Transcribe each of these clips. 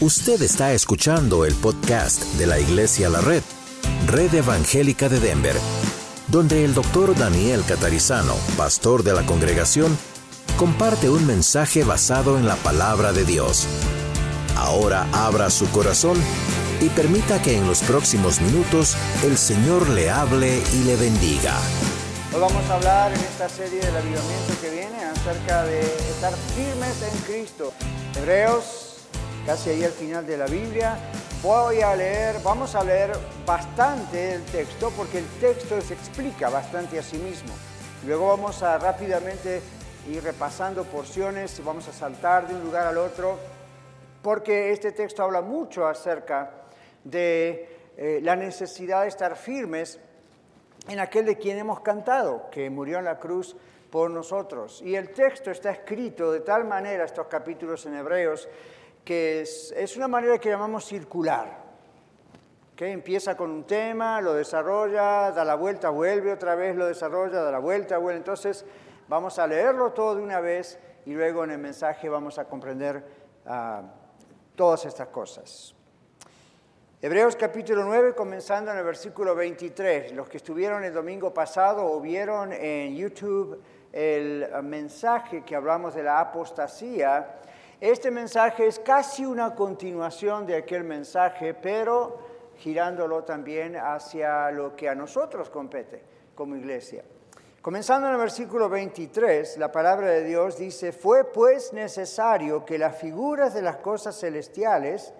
Usted está escuchando el podcast de la Iglesia La Red, Red Evangélica de Denver, donde el doctor Daniel Catarizano, pastor de la congregación, comparte un mensaje basado en la palabra de Dios. Ahora abra su corazón y permita que en los próximos minutos el Señor le hable y le bendiga. Hoy vamos a hablar en esta serie del avivamiento que viene acerca de estar firmes en Cristo. Hebreos, casi ahí al final de la Biblia. Voy a leer, vamos a leer bastante el texto porque el texto se explica bastante a sí mismo. Luego vamos a rápidamente ir repasando porciones, vamos a saltar de un lugar al otro, porque este texto habla mucho acerca de eh, la necesidad de estar firmes en aquel de quien hemos cantado, que murió en la cruz por nosotros. Y el texto está escrito de tal manera, estos capítulos en Hebreos, que es, una manera que llamamos circular. que Empieza con un tema, lo desarrolla, da la vuelta, vuelve otra vez, lo desarrolla, da la vuelta, vuelve. Entonces vamos a leerlo todo de una vez y luego en el mensaje vamos a comprender ah, todas estas cosas. Hebreos capítulo 9, comenzando en el versículo 23. Los que estuvieron el domingo pasado o vieron en YouTube el mensaje que hablamos de la apostasía, este mensaje es casi una continuación de aquel mensaje, pero girándolo también hacia lo que a nosotros compete como iglesia. Comenzando en el versículo 23, la palabra de Dios dice, fue pues necesario que las figuras de las cosas celestiales,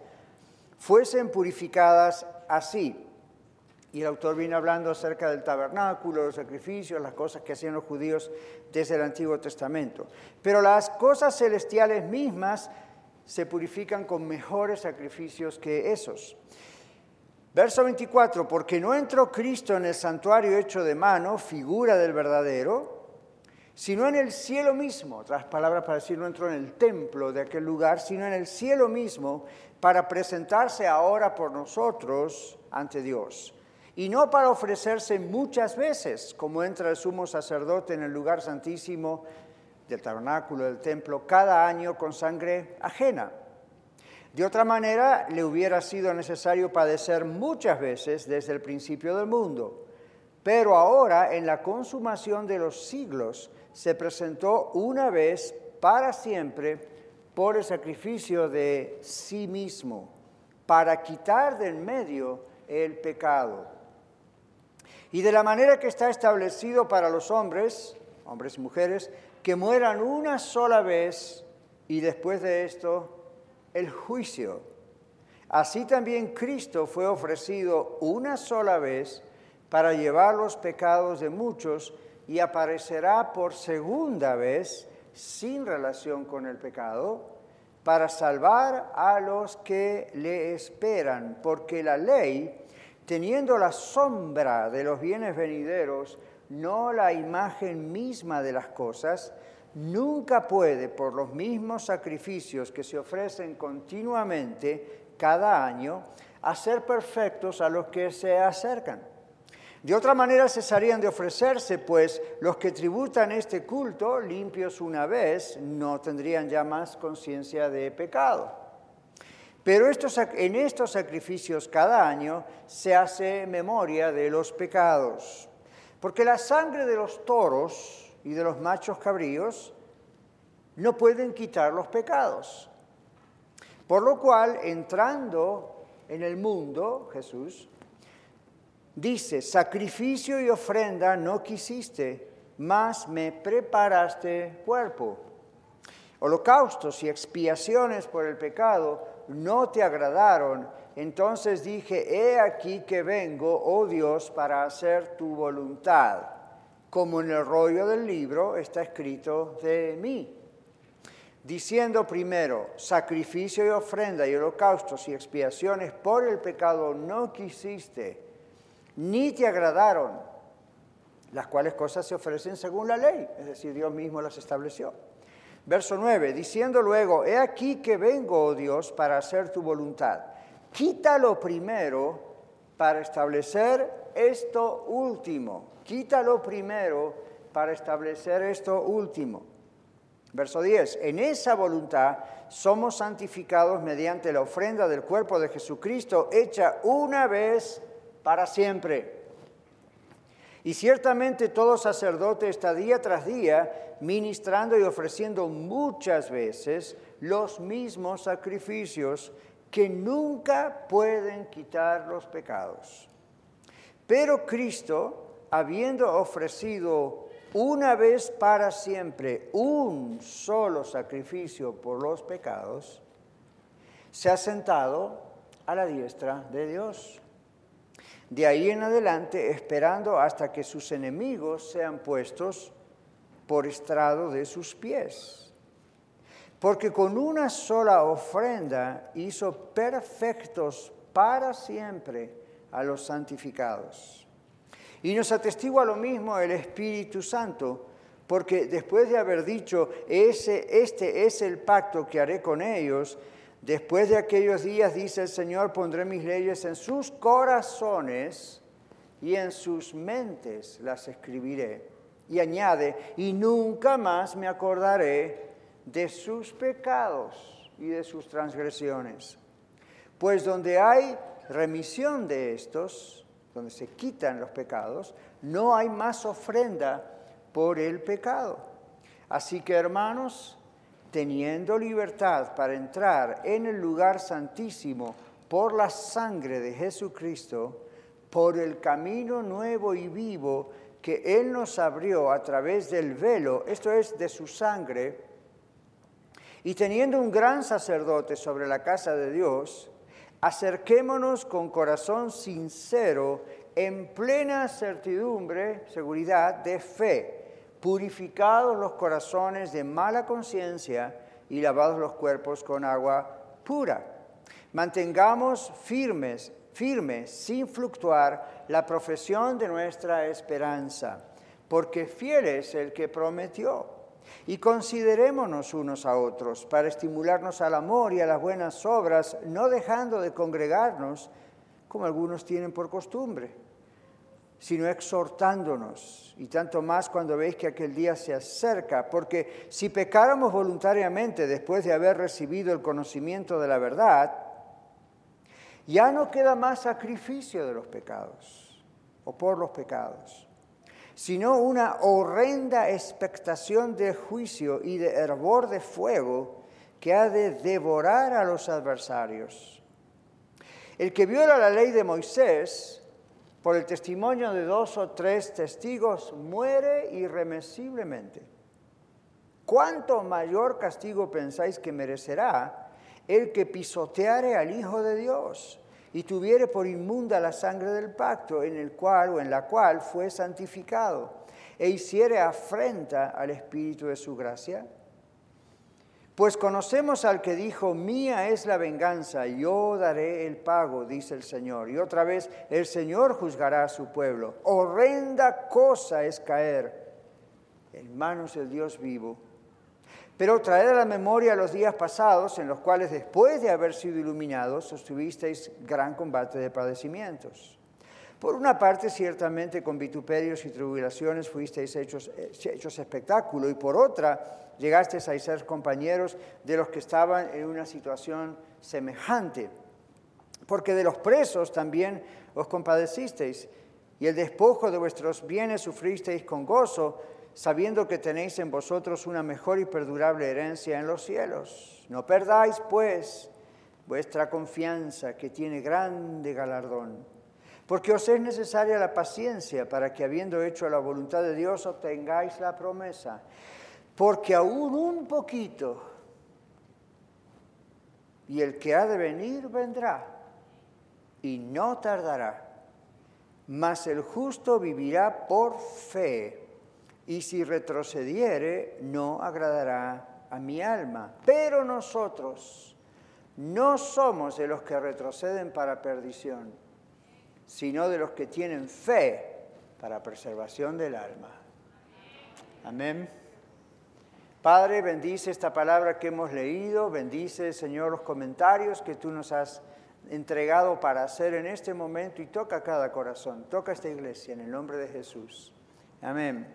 fuesen purificadas así. Y el autor viene hablando acerca del tabernáculo, los sacrificios, las cosas que hacían los judíos desde el Antiguo Testamento. Pero las cosas celestiales mismas se purifican con mejores sacrificios que esos. Verso 24, porque no entró Cristo en el santuario hecho de mano, figura del verdadero, sino en el cielo mismo, otras palabras para decir, no entró en el templo de aquel lugar, sino en el cielo mismo, para presentarse ahora por nosotros ante Dios. Y no para ofrecerse muchas veces, como entra el sumo sacerdote en el lugar santísimo del tabernáculo del templo, cada año con sangre ajena. De otra manera, le hubiera sido necesario padecer muchas veces desde el principio del mundo. Pero ahora, en la consumación de los siglos, se presentó una vez para siempre por el sacrificio de sí mismo, para quitar del medio el pecado. Y de la manera que está establecido para los hombres, hombres y mujeres, que mueran una sola vez y después de esto el juicio. Así también Cristo fue ofrecido una sola vez para llevar los pecados de muchos y aparecerá por segunda vez sin relación con el pecado para salvar a los que le esperan, porque la ley, teniendo la sombra de los bienes venideros, no la imagen misma de las cosas, nunca puede, por los mismos sacrificios que se ofrecen continuamente cada año, hacer perfectos a los que se acercan. De otra manera cesarían de ofrecerse, pues los que tributan este culto, limpios una vez, no tendrían ya más conciencia de pecado. Pero en estos sacrificios cada año se hace memoria de los pecados, porque la sangre de los toros y de los machos cabríos no pueden quitar los pecados. Por lo cual, entrando en el mundo, Jesús, Dice, sacrificio y ofrenda no quisiste, mas me preparaste cuerpo. Holocaustos y expiaciones por el pecado no te agradaron. Entonces dije, he aquí que vengo, oh Dios, para hacer tu voluntad, como en el rollo del libro está escrito de mí. Diciendo primero, sacrificio y ofrenda y holocaustos y expiaciones por el pecado no quisiste ni te agradaron, las cuales cosas se ofrecen según la ley, es decir, Dios mismo las estableció. Verso 9, diciendo luego, he aquí que vengo, oh Dios, para hacer tu voluntad. Quítalo primero para establecer esto último. Quítalo primero para establecer esto último. Verso 10, en esa voluntad somos santificados mediante la ofrenda del cuerpo de Jesucristo hecha una vez para siempre. Y ciertamente todo sacerdote está día tras día ministrando y ofreciendo muchas veces los mismos sacrificios que nunca pueden quitar los pecados. Pero Cristo, habiendo ofrecido una vez para siempre un solo sacrificio por los pecados, se ha sentado a la diestra de Dios. De ahí en adelante, esperando hasta que sus enemigos sean puestos por estrado de sus pies. Porque con una sola ofrenda hizo perfectos para siempre a los santificados. Y nos atestigua lo mismo el Espíritu Santo, porque después de haber dicho, ese, este es el pacto que haré con ellos, después de aquellos días, dice el Señor, pondré mis leyes en sus corazones y en sus mentes las escribiré. Y añade, y nunca más me acordaré de sus pecados y de sus transgresiones. Pues donde hay remisión de estos, donde se quitan los pecados, no hay más ofrenda por el pecado. Así que hermanos, teniendo libertad para entrar en el lugar santísimo por la sangre de Jesucristo, por el camino nuevo y vivo que Él nos abrió a través del velo, esto es de su sangre, y teniendo un gran sacerdote sobre la casa de Dios, acerquémonos con corazón sincero, en plena certidumbre, seguridad de fe, purificados los corazones de mala conciencia y lavados los cuerpos con agua pura. Mantengamos firmes, firmes, sin fluctuar, la profesión de nuestra esperanza, porque fiel es el que prometió. Y considerémonos unos a otros para estimularnos al amor y a las buenas obras, no dejando de congregarnos como algunos tienen por costumbre, sino exhortándonos, y tanto más cuando veis que aquel día se acerca, porque si pecáramos voluntariamente después de haber recibido el conocimiento de la verdad, ya no queda más sacrificio de los pecados o por los pecados sino una horrenda expectación de juicio y de hervor de fuego que ha de devorar a los adversarios. El que viola la ley de Moisés, por el testimonio de dos o tres testigos, muere irremisiblemente. ¿Cuánto mayor castigo pensáis que merecerá el que pisoteare al Hijo de Dios? y tuviere por inmunda la sangre del pacto en el cual o en la cual fue santificado, e hiciere afrenta al Espíritu de su gracia? Pues conocemos al que dijo, mía es la venganza, yo daré el pago, dice el Señor. Y otra vez, el Señor juzgará a su pueblo. Horrenda cosa es caer en manos del Dios vivo pero traed a la memoria los días pasados en los cuales después de haber sido iluminados sostuvisteis gran combate de padecimientos. Por una parte, ciertamente con vituperios y tribulaciones fuisteis hechos, hechos espectáculo, y por otra, llegasteis a ser compañeros de los que estaban en una situación semejante. Porque de los presos también os compadecisteis, y el despojo de vuestros bienes sufristeis con gozo, sabiendo que tenéis en vosotros una mejor y perdurable herencia en los cielos. No perdáis, pues, vuestra confianza, que tiene grande galardón, porque os es necesaria la paciencia para que, habiendo hecho la voluntad de Dios, obtengáis la promesa. Porque aún un poquito, y el que ha de venir vendrá, y no tardará, mas el justo vivirá por fe y si retrocediere, no agradará a mi alma. Pero nosotros no somos de los que retroceden para perdición, sino de los que tienen fe para preservación del alma. Amén. Padre, bendice esta palabra que hemos leído, bendice, Señor, los comentarios que tú nos has entregado para hacer en este momento y toca cada corazón, toca esta iglesia en el nombre de Jesús. Amén.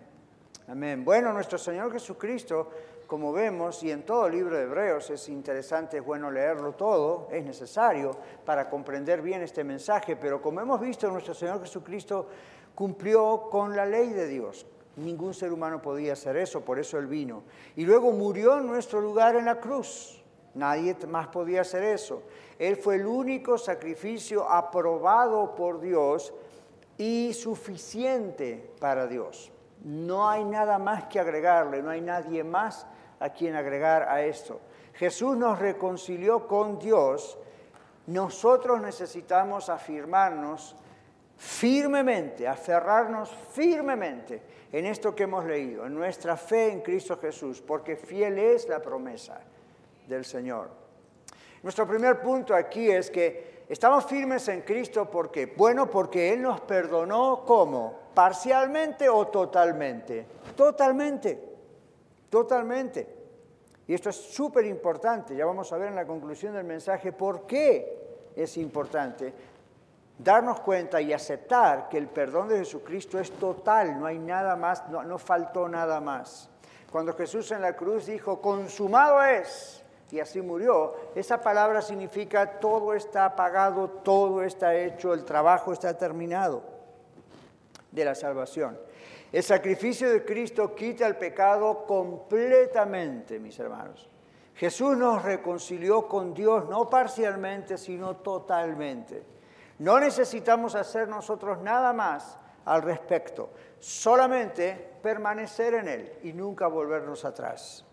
Amén. Bueno, nuestro Señor Jesucristo como vemos, y en todo el libro de Hebreos es interesante, es bueno leerlo todo, es necesario para comprender bien este mensaje, pero como hemos visto, nuestro Señor Jesucristo cumplió con la ley de Dios. Ningún ser humano podía hacer eso, por eso Él vino. Y luego murió en nuestro lugar en la cruz. Nadie más podía hacer eso. Él fue el único sacrificio aprobado por Dios y suficiente para Dios. No hay nada más que agregarle, no hay nadie más a quien agregar a esto. Jesús nos reconcilió con Dios. Nosotros necesitamos afirmarnos firmemente, aferrarnos firmemente en esto que hemos leído, en nuestra fe en Cristo Jesús, porque fiel es la promesa del Señor. Nuestro primer punto aquí es que estamos firmes en Cristo porque, bueno, porque Él nos perdonó como, parcialmente o totalmente. Totalmente, totalmente. Y esto es súper importante, ya vamos a ver en la conclusión del mensaje por qué es importante darnos cuenta y aceptar que el perdón de Jesucristo es total, no hay nada más, no, faltó nada más. Cuando Jesús en la cruz dijo, consumado es, y así murió, esa palabra significa todo está pagado, todo está hecho, el trabajo está terminado de la salvación. El sacrificio de Cristo quita el pecado completamente, mis hermanos. Jesús nos reconcilió con Dios no parcialmente, sino totalmente. No necesitamos hacer nosotros nada más al respecto, solamente permanecer en Él y nunca volvernos atrás.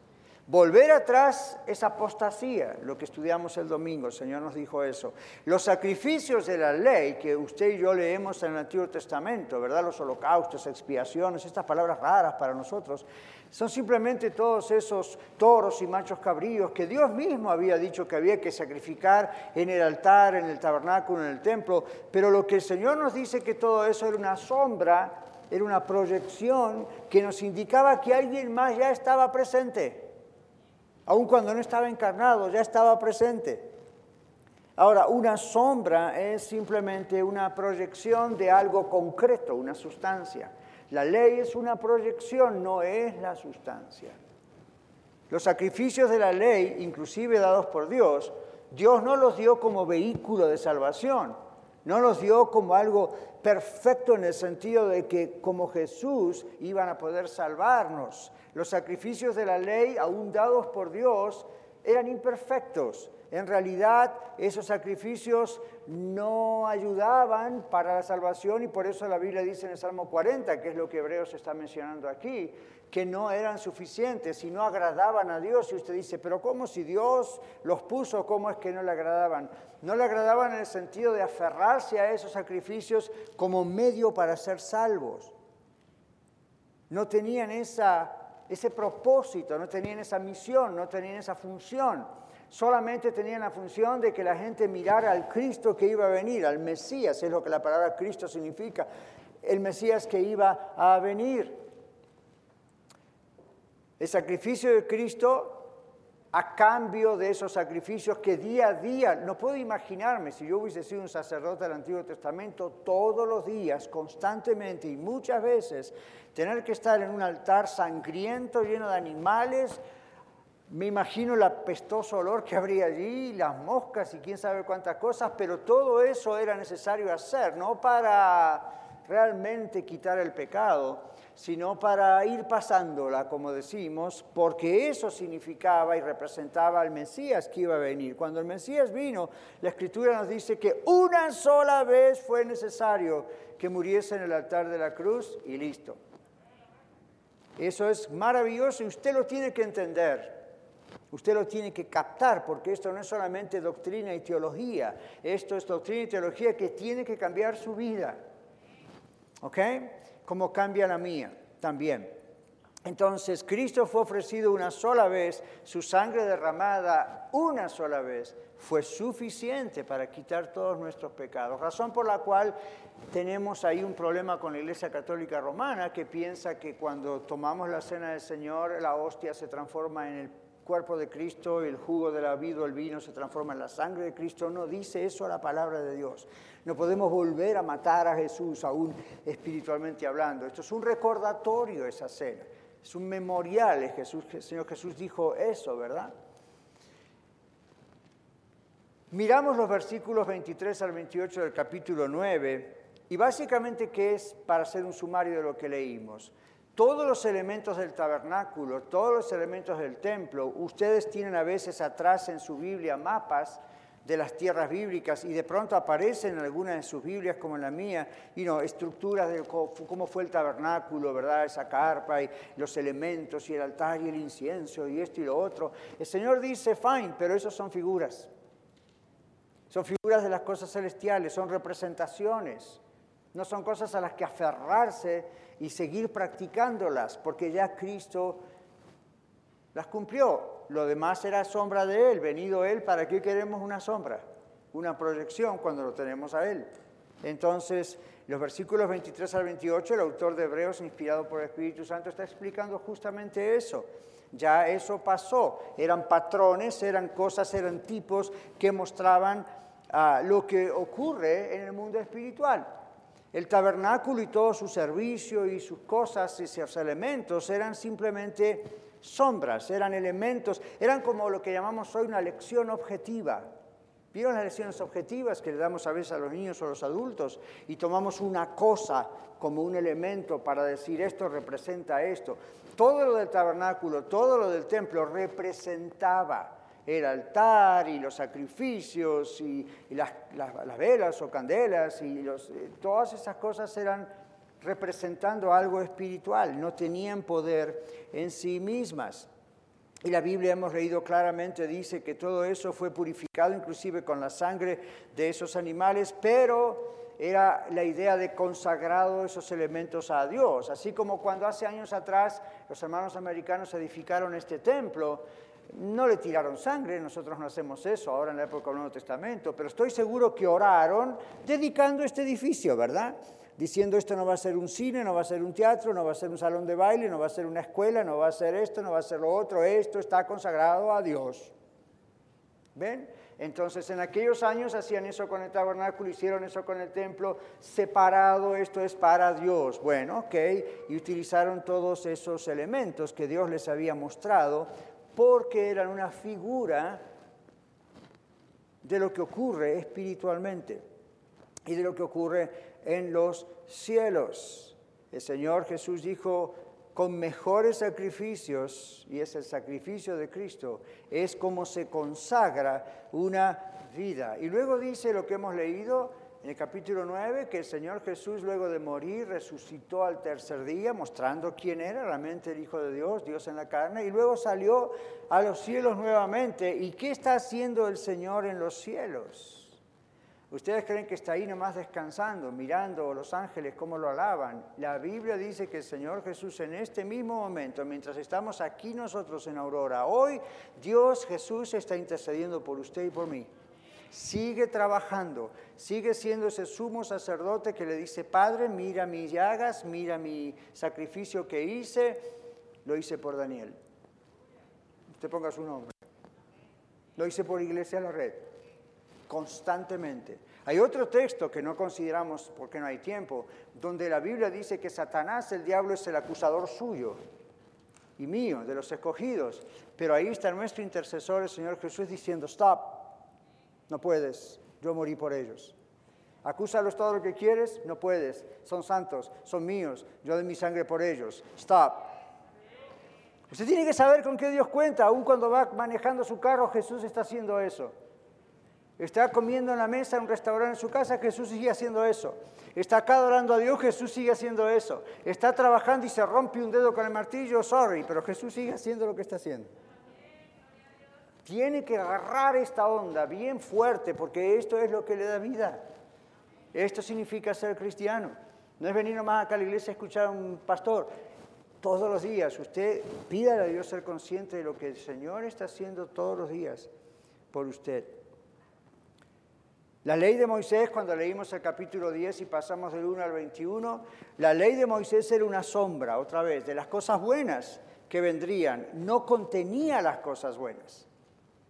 Volver atrás es apostasía, lo que estudiamos el domingo, el Señor nos dijo eso. Los sacrificios de la ley que usted y yo leemos en el Antiguo Testamento, ¿verdad? Los holocaustos, expiaciones, estas palabras raras para nosotros, son simplemente todos esos toros y machos cabríos que Dios mismo había dicho que había que sacrificar en el altar, en el tabernáculo, en el templo, pero lo que el Señor nos dice que todo eso era una sombra, era una proyección que nos indicaba que alguien más ya estaba presente aun cuando no estaba encarnado, ya estaba presente. Ahora, una sombra es simplemente una proyección de algo concreto, una sustancia. La ley es una proyección, no es la sustancia. Los sacrificios de la ley, inclusive dados por Dios, Dios no los dio como vehículo de salvación, no los dio como algo perfecto en el sentido de que como Jesús iban a poder salvarnos. Los sacrificios de la ley, aún dados por Dios, eran imperfectos. En realidad, esos sacrificios no ayudaban para la salvación y por eso la Biblia dice en el Salmo 40, que es lo que Hebreos está mencionando aquí, que no eran suficientes y no agradaban a Dios. Y usted dice, pero ¿cómo si Dios los puso, cómo es que no le agradaban? No le agradaban en el sentido de aferrarse a esos sacrificios como medio para ser salvos. No tenían esa ese propósito, no tenían esa misión, no tenían esa función. Solamente tenían la función de que la gente mirara al Cristo que iba a venir, al Mesías, es lo que la palabra Cristo significa, el Mesías que iba a venir. El sacrificio de Cristo a cambio de esos sacrificios que día a día, no puedo imaginarme si yo hubiese sido un sacerdote del Antiguo Testamento, todos los días, constantemente y muchas veces, tener que estar en un altar sangriento, lleno de animales, me imagino el apestoso olor que habría allí, las moscas y quién sabe cuántas cosas, pero todo eso era necesario hacer, no para realmente quitar el pecado, sino para ir pasándola, como decimos, porque eso significaba y representaba al Mesías que iba a venir. Cuando el Mesías vino, la Escritura nos dice que una sola vez fue necesario que muriese en el altar de la cruz y listo. Eso es maravilloso y usted lo tiene que entender. Usted lo tiene que captar porque esto no es solamente doctrina y teología, esto es doctrina y teología que tiene que cambiar su vida. ¿Ok? Como cambia la mía también. Entonces, Cristo fue ofrecido una sola vez, su sangre derramada una sola vez fue suficiente para quitar todos nuestros pecados. Razón por la cual tenemos ahí un problema con la Iglesia Católica Romana que piensa que cuando tomamos la cena del Señor, la hostia se transforma en el cuerpo de Cristo, el jugo de la vida, el vino se transforma en la sangre de Cristo. No dice eso la palabra de Dios. No podemos volver a matar a Jesús, aún espiritualmente hablando. Esto es un recordatorio, esa cena. es un memorial. Jesús, el Señor Jesús dijo eso, ¿verdad? Miramos los versículos 23 al 28 del capítulo 9 y básicamente qué es para hacer un sumario de lo que leímos. Todos los elementos del tabernáculo, todos los elementos del templo, ustedes tienen a veces atrás en su Biblia mapas de las tierras bíblicas y de pronto aparecen en algunas de sus Biblias como en la mía, y no, estructuras de cómo fue el tabernáculo, ¿verdad? Esa carpa y los elementos y el altar y el incienso y esto y lo otro. El Señor dice, fine, pero esos son figuras. Son figuras de las cosas celestiales, son representaciones. No son cosas a las que aferrarse y seguir practicándolas, porque ya Cristo las cumplió lo demás era sombra de Él, venido Él, ¿para qué queremos una sombra? Una proyección cuando lo tenemos a Él. Entonces, los versículos 23 al 28, el autor de Hebreos, inspirado por el Espíritu Santo, está explicando justamente eso. Ya eso pasó. Eran patrones, eran cosas, eran tipos que mostraban ah, lo que ocurre en el mundo espiritual. El tabernáculo y todo su servicio y sus cosas y sus elementos eran simplemente sombras, eran elementos, eran como lo que llamamos hoy una lección objetiva. ¿Vieron las lecciones objetivas que le damos a veces a los niños o a los adultos? Y tomamos una cosa como un elemento para decir esto representa esto. Todo lo del tabernáculo, todo lo del templo representaba el altar y los sacrificios y, las, velas o candelas y eh, todas esas cosas eran representando algo espiritual, no tenían poder en sí mismas. Y la Biblia hemos leído claramente, dice que todo eso fue purificado inclusive con la sangre de esos animales, pero era la idea de consagrado esos elementos a Dios. Así como cuando hace años atrás los hermanos americanos edificaron este templo, no le tiraron sangre, nosotros no hacemos eso ahora en la época del Nuevo Testamento, pero estoy seguro que oraron dedicando este edificio, ¿verdad? diciendo esto no va a ser un cine, no va a ser un teatro, no va a ser un salón de baile, no va a ser una escuela, no va a ser esto, no va a ser lo otro, esto está consagrado a Dios. ¿Ven? Entonces en aquellos años hacían eso con el tabernáculo, hicieron eso con el templo, separado, esto es para Dios. Bueno, ok, y utilizaron todos esos elementos que Dios les había mostrado porque eran una figura de lo que ocurre espiritualmente y de lo que ocurre en los cielos. El Señor Jesús dijo, con mejores sacrificios, y es el sacrificio de Cristo, es como se consagra una vida. Y luego dice lo que hemos leído en el capítulo 9, que el Señor Jesús luego de morir resucitó al tercer día, mostrando quién era realmente el Hijo de Dios, Dios en la carne, y luego salió a los cielos nuevamente. ¿Y qué está haciendo el Señor en los cielos? Ustedes creen que está ahí nomás descansando, mirando los ángeles cómo lo alaban. La Biblia dice que el Señor Jesús en este mismo momento, mientras estamos aquí nosotros en Aurora, hoy Dios Jesús está intercediendo por usted y por mí. Sigue trabajando, sigue siendo ese sumo sacerdote que le dice, Padre, mira mis llagas, mira mi sacrificio que hice, lo hice por Daniel. Usted ponga su nombre. Lo hice por Iglesia La Red constantemente. Hay otro texto que no consideramos porque no hay tiempo, donde la Biblia dice que Satanás, el diablo, es el acusador suyo y mío, de los escogidos. Pero ahí está nuestro intercesor, el Señor Jesús, diciendo, stop, no puedes, yo morí por ellos. Acúsalos todo lo que quieres, no puedes, son santos, son míos, yo doy mi sangre por ellos, stop. Usted tiene que saber con qué Dios cuenta, aun cuando va manejando su carro, Jesús está haciendo eso. Está comiendo en la mesa en un restaurante en su casa, Jesús sigue haciendo eso. Está acá adorando a Dios, Jesús sigue haciendo eso. Está trabajando y se rompe un dedo con el martillo, sorry, pero Jesús sigue haciendo lo que está haciendo. Tiene que agarrar esta onda bien fuerte porque esto es lo que le da vida. Esto significa ser cristiano. No es venir nomás acá a la iglesia a escuchar a un pastor. Todos los días usted pida a Dios ser consciente de lo que el Señor está haciendo todos los días por usted. La ley de Moisés, cuando leímos el capítulo 10 y pasamos del 1 al 21, la ley de Moisés era una sombra, otra vez, de las cosas buenas que vendrían. No contenía las cosas buenas.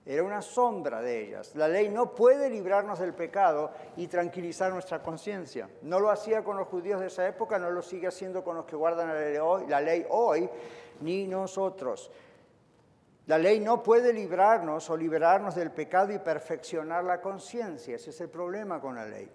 Era una sombra de ellas. La ley no puede librarnos del pecado y tranquilizar nuestra conciencia. No lo hacía con los judíos de esa época, no lo sigue haciendo con los que guardan la ley hoy. Ni nosotros. La ley no puede librarnos o liberarnos del pecado y perfeccionar la conciencia. Ese es el problema con la ley.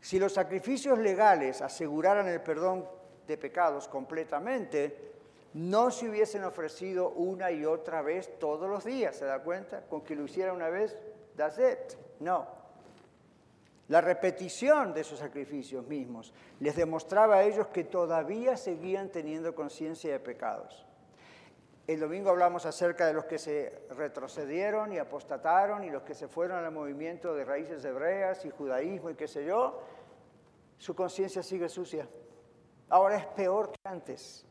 Si los sacrificios legales aseguraran el perdón de pecados completamente, no se hubiesen ofrecido una y otra vez todos los días, ¿se da cuenta? Con que lo hiciera una vez, that's it. No. La repetición de esos sacrificios mismos les demostraba a ellos que todavía seguían teniendo conciencia de pecados. El domingo hablamos acerca de los que se retrocedieron y apostataron y los que se fueron al movimiento de raíces hebreas y judaísmo y qué sé yo. Su conciencia sigue sucia. Ahora es peor que antes.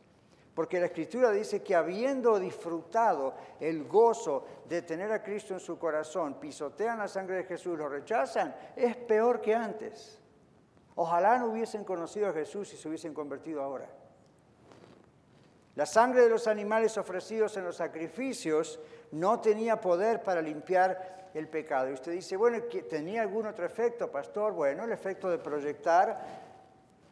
Porque la Escritura dice que habiendo disfrutado el gozo de tener a Cristo en su corazón, pisotean la sangre de Jesús, lo rechazan, es peor que antes. Ojalá no hubiesen conocido a Jesús y se hubiesen convertido ahora. La sangre de los animales ofrecidos en los sacrificios no tenía poder para limpiar el pecado. Y usted dice, bueno, ¿tenía algún otro efecto, pastor? Bueno, el efecto de proyectar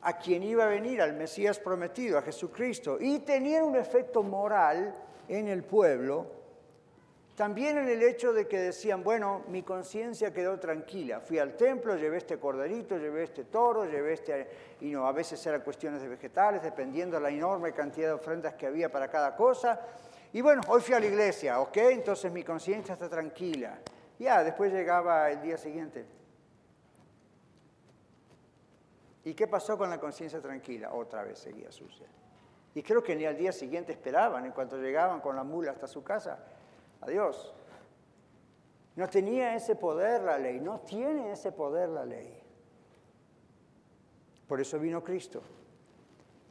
a quien iba a venir, al Mesías prometido, a Jesucristo. Y tenía un efecto moral en el pueblo también en el hecho de que decían, bueno, mi conciencia quedó tranquila. Fui al templo, llevé este corderito, llevé este toro, llevé este... Y no, a veces eran cuestiones de vegetales, dependiendo de la enorme cantidad de ofrendas que había para cada cosa. Y bueno, hoy fui a la iglesia, ¿ok? Entonces mi conciencia está tranquila. Ya, después llegaba el día siguiente. ¿Y qué pasó con la conciencia tranquila? Otra vez seguía sucia. Y creo que ni al día siguiente esperaban, en cuanto llegaban con la mula hasta su casa, Adiós. No tenía ese poder la ley, no tiene ese poder la ley. Por eso vino Cristo.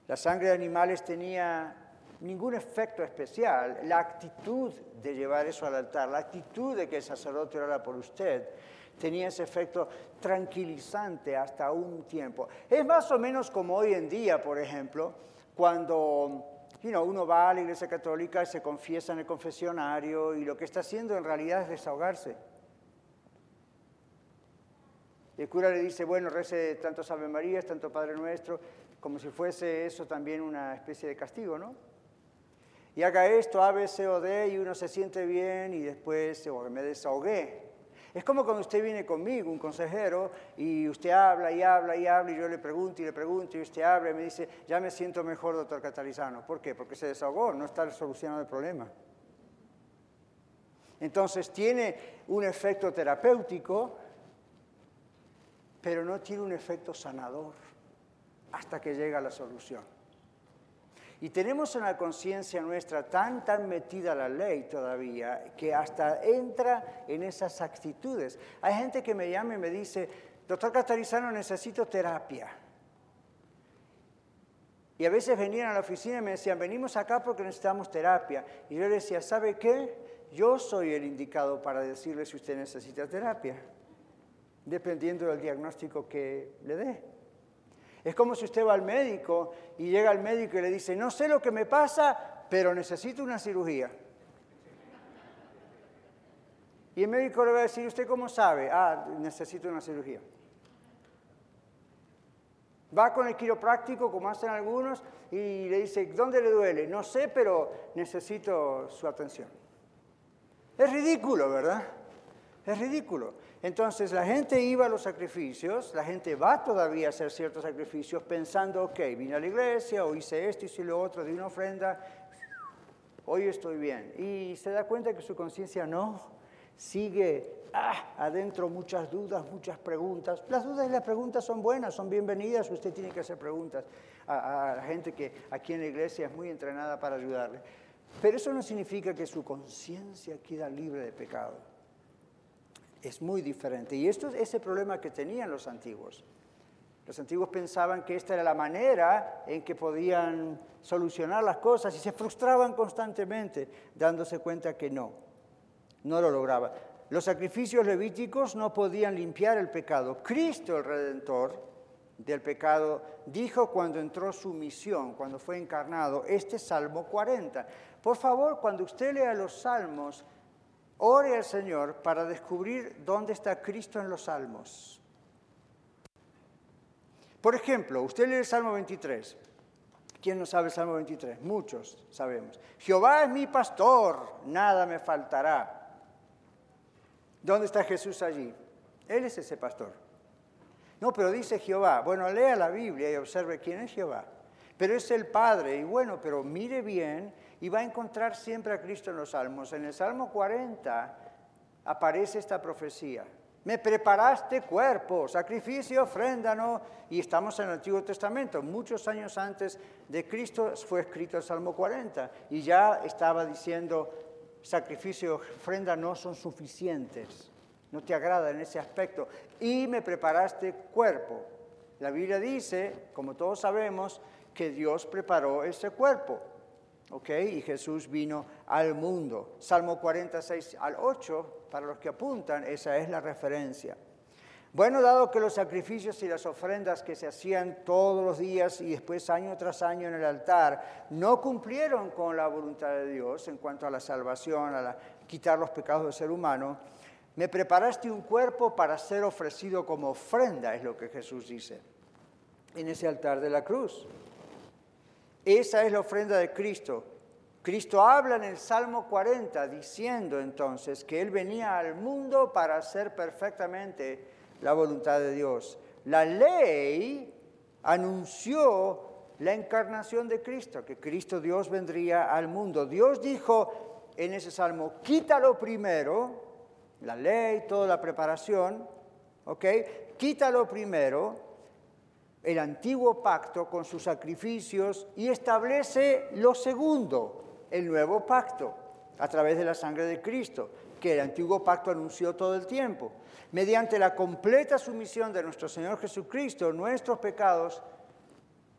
La sangre de animales tenía ningún efecto especial. La actitud de llevar eso al altar, la actitud de que el sacerdote orara por usted, tenía ese efecto tranquilizante hasta un tiempo. Es más o menos como hoy en día, por ejemplo, cuando uno va a la iglesia católica y se confiesa en el confesionario y lo que está haciendo en realidad es desahogarse. el cura le dice, bueno, rece tantos Ave Marías, tanto Padre Nuestro, como si fuese eso también una especie de castigo, ¿no? Y haga esto, A, B, C o D, y uno se siente bien y después, o me desahogué. Es como cuando usted viene conmigo, un consejero, y usted habla y habla y habla, y yo le pregunto y le pregunto, y usted habla y me dice, ya me siento mejor, doctor Catalizano. ¿Por qué? Porque se desahogó, no está solucionando el problema. Entonces tiene un efecto terapéutico, pero no tiene un efecto sanador hasta que llega la solución. Y tenemos una conciencia nuestra tan, tan metida a la ley todavía que hasta entra en esas actitudes. Hay gente que me llama y me dice, doctor Catarizano, necesito terapia. Y a veces venían a la oficina y me decían, venimos acá porque necesitamos terapia. Y yo le decía, ¿sabe qué? Yo soy el indicado para decirle si usted necesita terapia, dependiendo del diagnóstico que le dé. Es como si usted va al médico y llega al médico y le dice, no sé lo que me pasa, pero necesito una cirugía. Y el médico le va a decir, ¿usted cómo sabe? Ah, necesito una cirugía. Va con el quiropráctico, como hacen algunos, y le dice, ¿dónde le duele? No sé, pero necesito su atención. Es ridículo, ¿verdad? Es ridículo. Entonces la gente iba a los sacrificios, la gente va todavía a hacer ciertos sacrificios pensando, ok, vine a la iglesia o hice esto, hice lo otro, di una ofrenda, hoy estoy bien. Y se da cuenta que su conciencia no, sigue ah, adentro muchas dudas, muchas preguntas. Las dudas y las preguntas son buenas, son bienvenidas, usted tiene que hacer preguntas a, a la gente que aquí en la iglesia es muy entrenada para ayudarle. Pero eso no significa que su conciencia queda libre de pecado es muy diferente. Y esto es ese problema que tenían los antiguos. Los antiguos pensaban que esta era la manera en que podían solucionar las cosas y se frustraban constantemente dándose cuenta que no, no lo lograban. Los sacrificios levíticos no podían limpiar el pecado. Cristo, el Redentor del pecado, dijo cuando entró su misión, cuando fue encarnado, este Salmo 40. Por favor, cuando usted lea los salmos, Ore al Señor para descubrir dónde está Cristo en los salmos. Por ejemplo, usted lee el Salmo 23. ¿Quién no sabe el Salmo 23? Muchos sabemos. Jehová es mi pastor, nada me faltará. ¿Dónde está Jesús allí? Él es ese pastor. No, pero dice Jehová. Bueno, lea la Biblia y observe quién es Jehová. Pero es el Padre. Y bueno, pero mire bien y va a encontrar siempre a Cristo en los Salmos. En el Salmo 40 aparece esta profecía. Me preparaste cuerpo, sacrificio, ofrenda, ¿no? Y estamos en el Antiguo Testamento. Muchos años antes de Cristo fue escrito el Salmo 40 y ya estaba diciendo, sacrificio y ofrenda no son suficientes. No te agrada en ese aspecto. Y me preparaste cuerpo. La Biblia dice, como todos sabemos, que Dios preparó ese cuerpo. ¿Ok? Y Jesús vino al mundo. Salmo 46 al 8, para los que apuntan, esa es la referencia. Bueno, dado que los sacrificios y las ofrendas que se hacían todos los días y después año tras año en el altar no cumplieron con la voluntad de Dios en cuanto a la salvación, a quitar los pecados del ser humano, me preparaste un cuerpo para ser ofrecido como ofrenda, es lo que Jesús dice, en ese altar de la cruz. Esa es la ofrenda de Cristo. Cristo habla en el Salmo 40 diciendo entonces que Él venía al mundo para hacer perfectamente la voluntad de Dios. La ley anunció la encarnación de Cristo, que Cristo Dios vendría al mundo. Dios dijo en ese salmo, quítalo primero, la ley, toda la preparación, ¿ok? Quítalo primero el antiguo pacto con sus sacrificios y establece lo segundo, el nuevo pacto, a través de la sangre de Cristo, que el antiguo pacto anunció todo el tiempo. Mediante la completa sumisión de nuestro Señor Jesucristo, nuestros pecados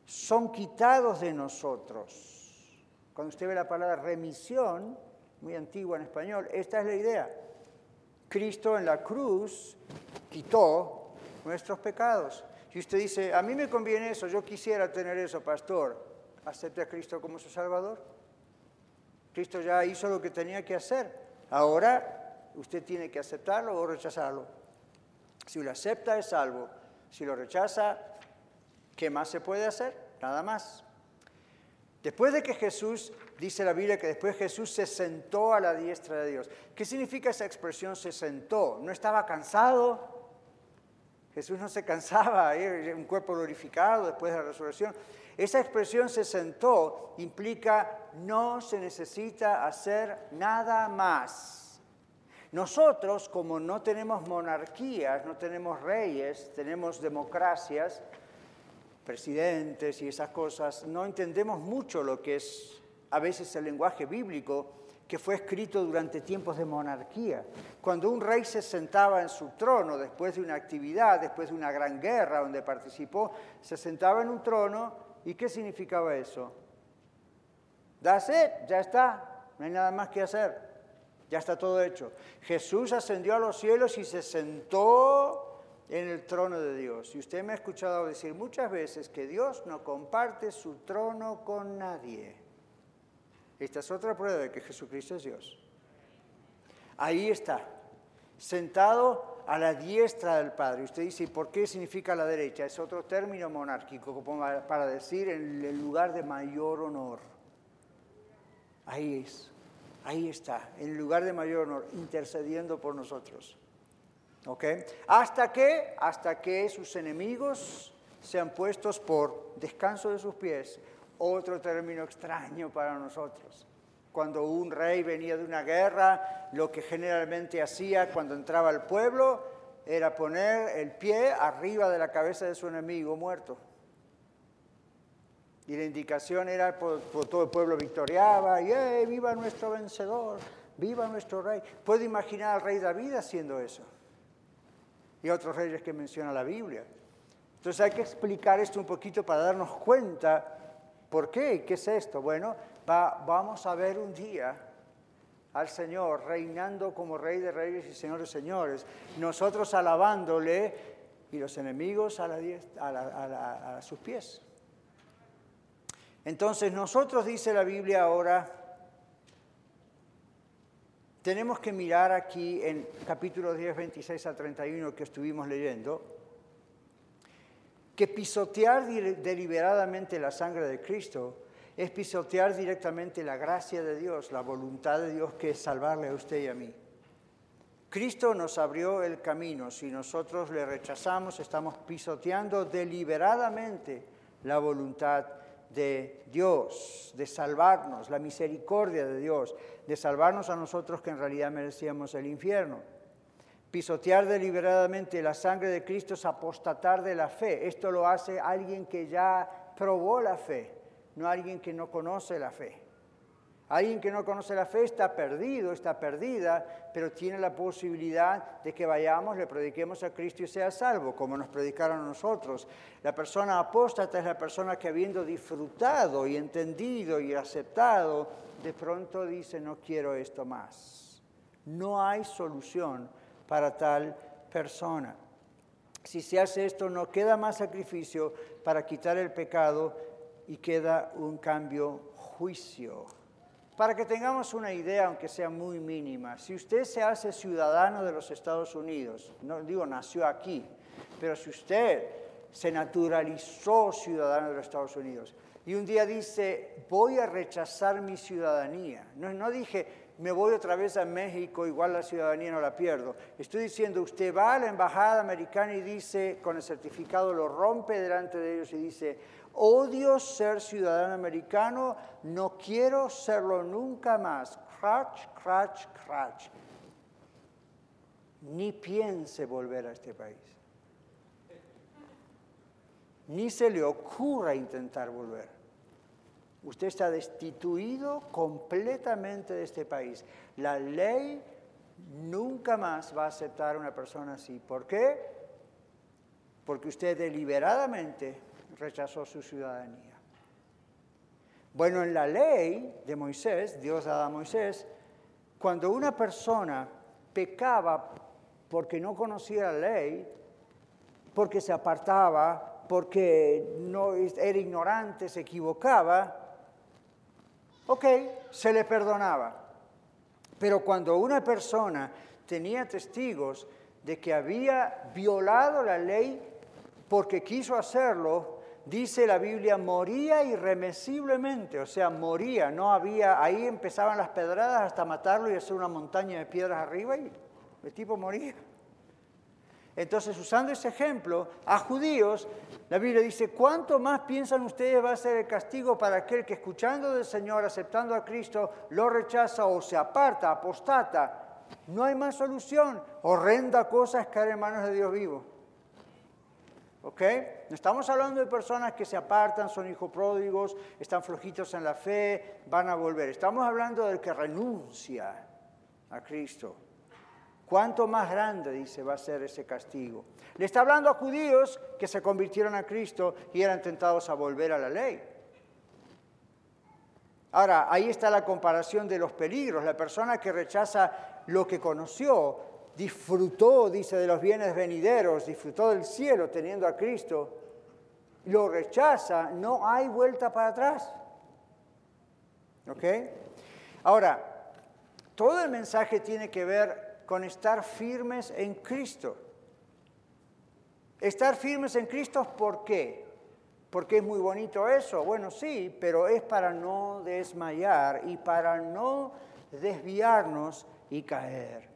son quitados de nosotros. Cuando usted ve la palabra remisión, muy antigua en español, esta es la idea. Cristo en la cruz quitó nuestros pecados. Y usted dice, a mí me conviene eso, yo quisiera tener eso, pastor, acepte a Cristo como su Salvador. Cristo ya hizo lo que tenía que hacer. Ahora usted tiene que aceptarlo o rechazarlo. Si lo acepta es salvo. Si lo rechaza, ¿qué más se puede hacer? Nada más. Después de que Jesús, dice la Biblia que después Jesús se sentó a la diestra de Dios. ¿Qué significa esa expresión se sentó? ¿No estaba cansado? Jesús no se cansaba, un cuerpo glorificado después de la resurrección. Esa expresión se sentó implica no se necesita hacer nada más. Nosotros, como no tenemos monarquías, no tenemos reyes, tenemos democracias, presidentes y esas cosas, no entendemos mucho lo que es a veces el lenguaje bíblico que fue escrito durante tiempos de monarquía. Cuando un rey se sentaba en su trono después de una actividad, después de una gran guerra donde participó, se sentaba en un trono y ¿qué significaba eso? It, ya está, no hay nada más que hacer, ya está todo hecho. Jesús ascendió a los cielos y se sentó en el trono de Dios. Y usted me ha escuchado decir muchas veces que Dios no comparte su trono con nadie. Esta es otra prueba de que Jesucristo es Dios. Ahí está, sentado a la diestra del Padre. Usted dice, ¿por qué significa la derecha? Es otro término monárquico para decir en el lugar de mayor honor. Ahí es, ahí está, en el lugar de mayor honor, intercediendo por nosotros. ¿Ok? ¿Hasta que, Hasta que sus enemigos sean puestos por descanso de sus pies otro término extraño para nosotros. Cuando un rey venía de una guerra, lo que generalmente hacía cuando entraba al pueblo era poner el pie arriba de la cabeza de su enemigo muerto. Y la indicación era por, todo el pueblo victoriaba, y ¡eh, viva nuestro vencedor! ¡Viva nuestro rey! Puedo imaginar al rey David haciendo eso. Y otros reyes que menciona la Biblia. Entonces hay que explicar esto un poquito para darnos cuenta ¿Por qué? ¿Qué es esto? Bueno, vamos a ver un día al Señor reinando como Rey de Reyes y Señor de Señores, nosotros alabándole y los enemigos a, a sus pies. Entonces nosotros, dice la Biblia ahora, tenemos que mirar aquí en capítulo 10, 26 a 31 que estuvimos leyendo, que pisotear deliberadamente la sangre de Cristo es pisotear directamente la gracia de Dios, la voluntad de Dios que es salvarle a usted y a mí. Cristo nos abrió el camino. Si nosotros le rechazamos, estamos pisoteando deliberadamente la voluntad de Dios, de salvarnos, la misericordia de Dios, de salvarnos a nosotros que en realidad merecíamos el infierno. Pisotear deliberadamente la sangre de Cristo es apostatar de la fe. Esto lo hace alguien que ya probó la fe, no alguien que no conoce la fe. Alguien que no conoce la fe está perdido, está perdida, pero tiene la posibilidad de que vayamos, le prediquemos a Cristo y sea salvo, como nos predicaron nosotros. La persona apóstata es la persona que habiendo disfrutado y entendido y aceptado, de pronto dice, no quiero esto más. No hay solución para tal persona. Si se hace esto, no queda más sacrificio para quitar el pecado y queda un cambio juicio. Para que tengamos una idea, aunque sea muy mínima, si usted se hace ciudadano de los Estados Unidos, no digo nació aquí, pero si usted se naturalizó ciudadano de los Estados Unidos y un día dice, voy a rechazar mi ciudadanía, no, no dije, me voy otra vez a México, igual la ciudadanía no la pierdo. Estoy diciendo, usted va a la embajada americana y dice, con el certificado lo rompe delante de ellos y dice, odio ser ciudadano americano, no quiero serlo nunca más. Crach, crach, crach. Ni piense volver a este país. Ni se le ocurra intentar volver. Usted está destituido completamente de este país. La ley nunca más va a aceptar a una persona así. ¿Por qué? Porque usted deliberadamente rechazó su ciudadanía. Bueno, en la ley de Moisés, Dios daba a Moisés, cuando una persona pecaba porque no conocía la ley, porque se apartaba, porque no era ignorante, se equivocaba, ok, se le perdonaba. Pero cuando una persona tenía testigos de que había violado la ley porque quiso hacerlo, dice la Biblia, moría irremisiblemente, o sea, moría, no había, ahí empezaban las pedradas hasta matarlo y hacer una montaña de piedras arriba y el tipo moría. Entonces, usando ese ejemplo, a judíos, la Biblia dice, ¿cuánto más piensan ustedes va a ser el castigo para aquel que escuchando del Señor, aceptando a Cristo, lo rechaza o se aparta, apostata? No hay más solución. Horrenda cosa es caer en manos de Dios vivo. ¿Ok? No estamos hablando de personas que se apartan, son hijos pródigos, están flojitos en la fe, van a volver. Estamos hablando del que renuncia a Cristo. ¿Cuánto más grande, dice, va a ser ese castigo? Le está hablando a judíos que se convirtieron a Cristo y eran tentados a volver a la ley. Ahora, ahí está la comparación de los peligros. La persona que rechaza lo que conoció disfrutó, dice, de los bienes venideros, disfrutó del cielo teniendo a Cristo, lo rechaza, no hay vuelta para atrás. ¿Ok? Ahora, todo el mensaje tiene que ver con estar firmes en Cristo. Estar firmes en Cristo, ¿por qué? Porque es muy bonito eso. Bueno, sí, pero es para no desmayar y para no desviarnos y caer.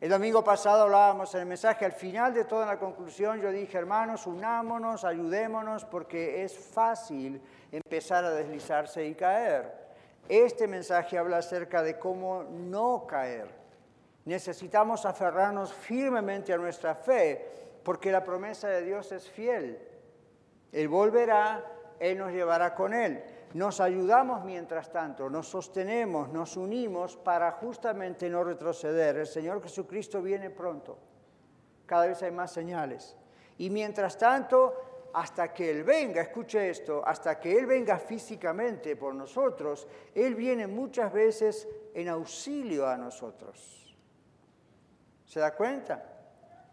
El domingo pasado hablábamos en el mensaje, al final de toda la conclusión yo dije, hermanos, unámonos, ayudémonos, porque es fácil empezar a deslizarse y caer. Este mensaje habla acerca de cómo no caer. Necesitamos aferrarnos firmemente a nuestra fe, porque la promesa de Dios es fiel. Él volverá, Él nos llevará con Él. Nos ayudamos mientras tanto, nos sostenemos, nos unimos para justamente no retroceder. El Señor Jesucristo viene pronto. Cada vez hay más señales. Y mientras tanto, hasta que Él venga, escuche esto, hasta que Él venga físicamente por nosotros, Él viene muchas veces en auxilio a nosotros. ¿Se da cuenta?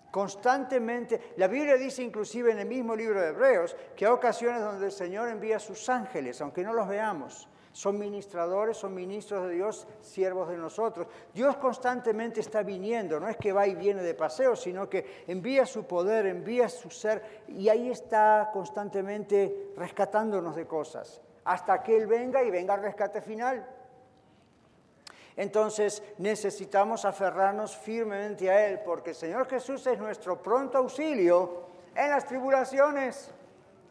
Constantemente, la Biblia dice inclusive en el mismo libro de Hebreos que hay ocasiones donde el Señor envía a sus ángeles, aunque no los veamos. Son ministradores, son ministros de Dios, siervos de nosotros. Dios constantemente está viniendo, no es que va y viene de paseo, sino que envía su poder, envía su ser y ahí está constantemente rescatándonos de cosas, hasta que Él venga y venga al rescate final. Entonces necesitamos aferrarnos firmemente a Él, porque el Señor Jesús es nuestro pronto auxilio en las tribulaciones.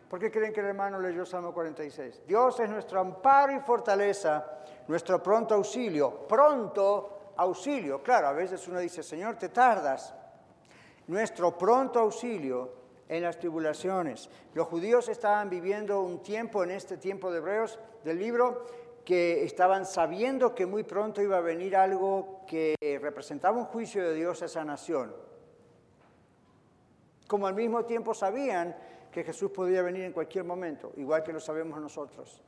¿Por qué creen que el hermano leyó Salmo 46? Dios es nuestro amparo y fortaleza, nuestro pronto auxilio. Pronto auxilio. Claro, a veces uno dice, Señor, te tardas. Nuestro pronto auxilio en las tribulaciones. Los judíos estaban viviendo un tiempo en este tiempo de Hebreos del libro que estaban sabiendo que muy pronto iba a venir algo que representaba un juicio de Dios a esa nación. Como al mismo tiempo sabían que Jesús podía venir en cualquier momento, igual que lo sabemos nosotros.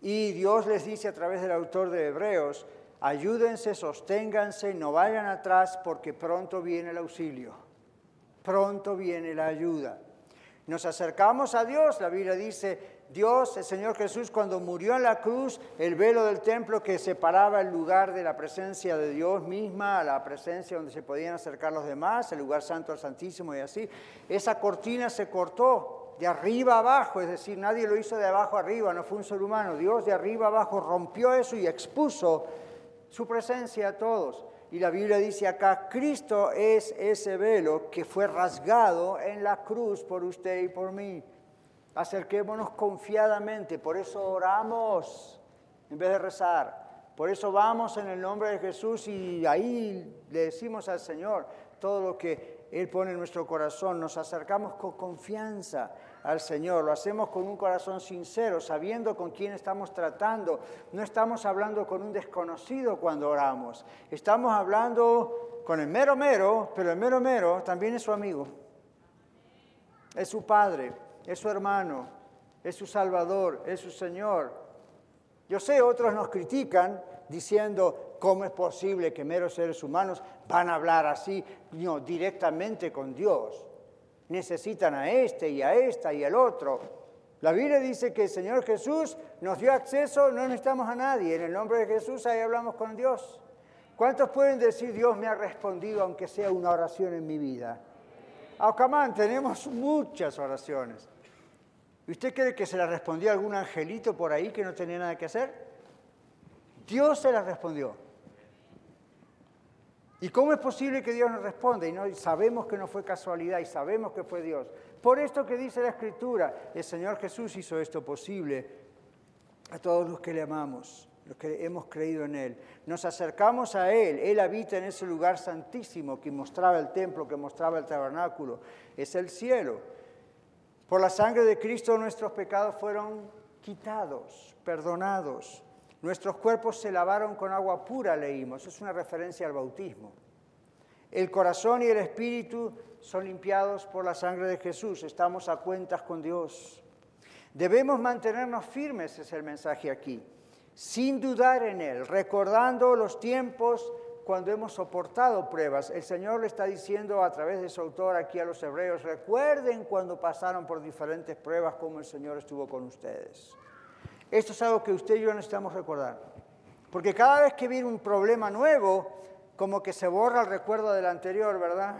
Y Dios les dice a través del autor de Hebreos, ayúdense, sosténganse, no vayan atrás porque pronto viene el auxilio, pronto viene la ayuda. Nos acercamos a Dios, la Biblia dice, Dios, el Señor Jesús, cuando murió en la cruz, el velo del templo que separaba el lugar de la presencia de Dios misma a la presencia donde se podían acercar los demás, el lugar santo al santísimo y así, esa cortina se cortó de arriba abajo, es decir, nadie lo hizo de abajo arriba, no fue un ser humano, Dios de arriba abajo rompió eso y expuso su presencia a todos. Y la Biblia dice acá, Cristo es ese velo que fue rasgado en la cruz por usted y por mí. Acerquémonos confiadamente, por eso oramos en vez de rezar. Por eso vamos en el nombre de Jesús y ahí le decimos al Señor todo lo que Él pone en nuestro corazón. Nos acercamos con confianza al Señor, lo hacemos con un corazón sincero, sabiendo con quién estamos tratando. No estamos hablando con un desconocido cuando oramos, estamos hablando con el mero mero, pero el mero mero también es su amigo, es su padre es su hermano, es su Salvador, es su Señor. Yo sé, otros nos critican diciendo, ¿cómo es posible que meros seres humanos van a hablar así directamente con Dios? Necesitan a este y a esta y al otro. La Biblia dice que el Señor Jesús nos dio acceso, no necesitamos a nadie. En el nombre de Jesús ahí hablamos con Dios. ¿Cuántos pueden decir Dios me ha respondido aunque sea una oración en mi vida? Aucamán, tenemos muchas oraciones. ¿Y usted cree que se la respondió algún angelito por ahí que no tenía nada que hacer? Dios se la respondió. ¿Y cómo es posible que Dios nos responda? Y no, sabemos que no fue casualidad y sabemos que fue Dios. Por esto que dice la Escritura, el Señor Jesús hizo esto posible a todos los que le amamos, los que hemos creído en Él. Nos acercamos a Él, Él habita en ese lugar santísimo que mostraba el templo, que mostraba el tabernáculo, es el cielo. Por la sangre de Cristo nuestros pecados fueron quitados, perdonados. Nuestros cuerpos se lavaron con agua pura, leímos. Es una referencia al bautismo. El corazón y el espíritu son limpiados por la sangre de Jesús. Estamos a cuentas con Dios. Debemos mantenernos firmes, es el mensaje aquí, sin dudar en Él, recordando los tiempos cuando hemos soportado pruebas. El Señor le está diciendo a través de su autor aquí a los hebreos, recuerden cuando pasaron por diferentes pruebas como el Señor estuvo con ustedes. Esto es algo que usted y yo necesitamos recordar. Porque cada vez que viene un problema nuevo, como que se borra el recuerdo del anterior, ¿verdad?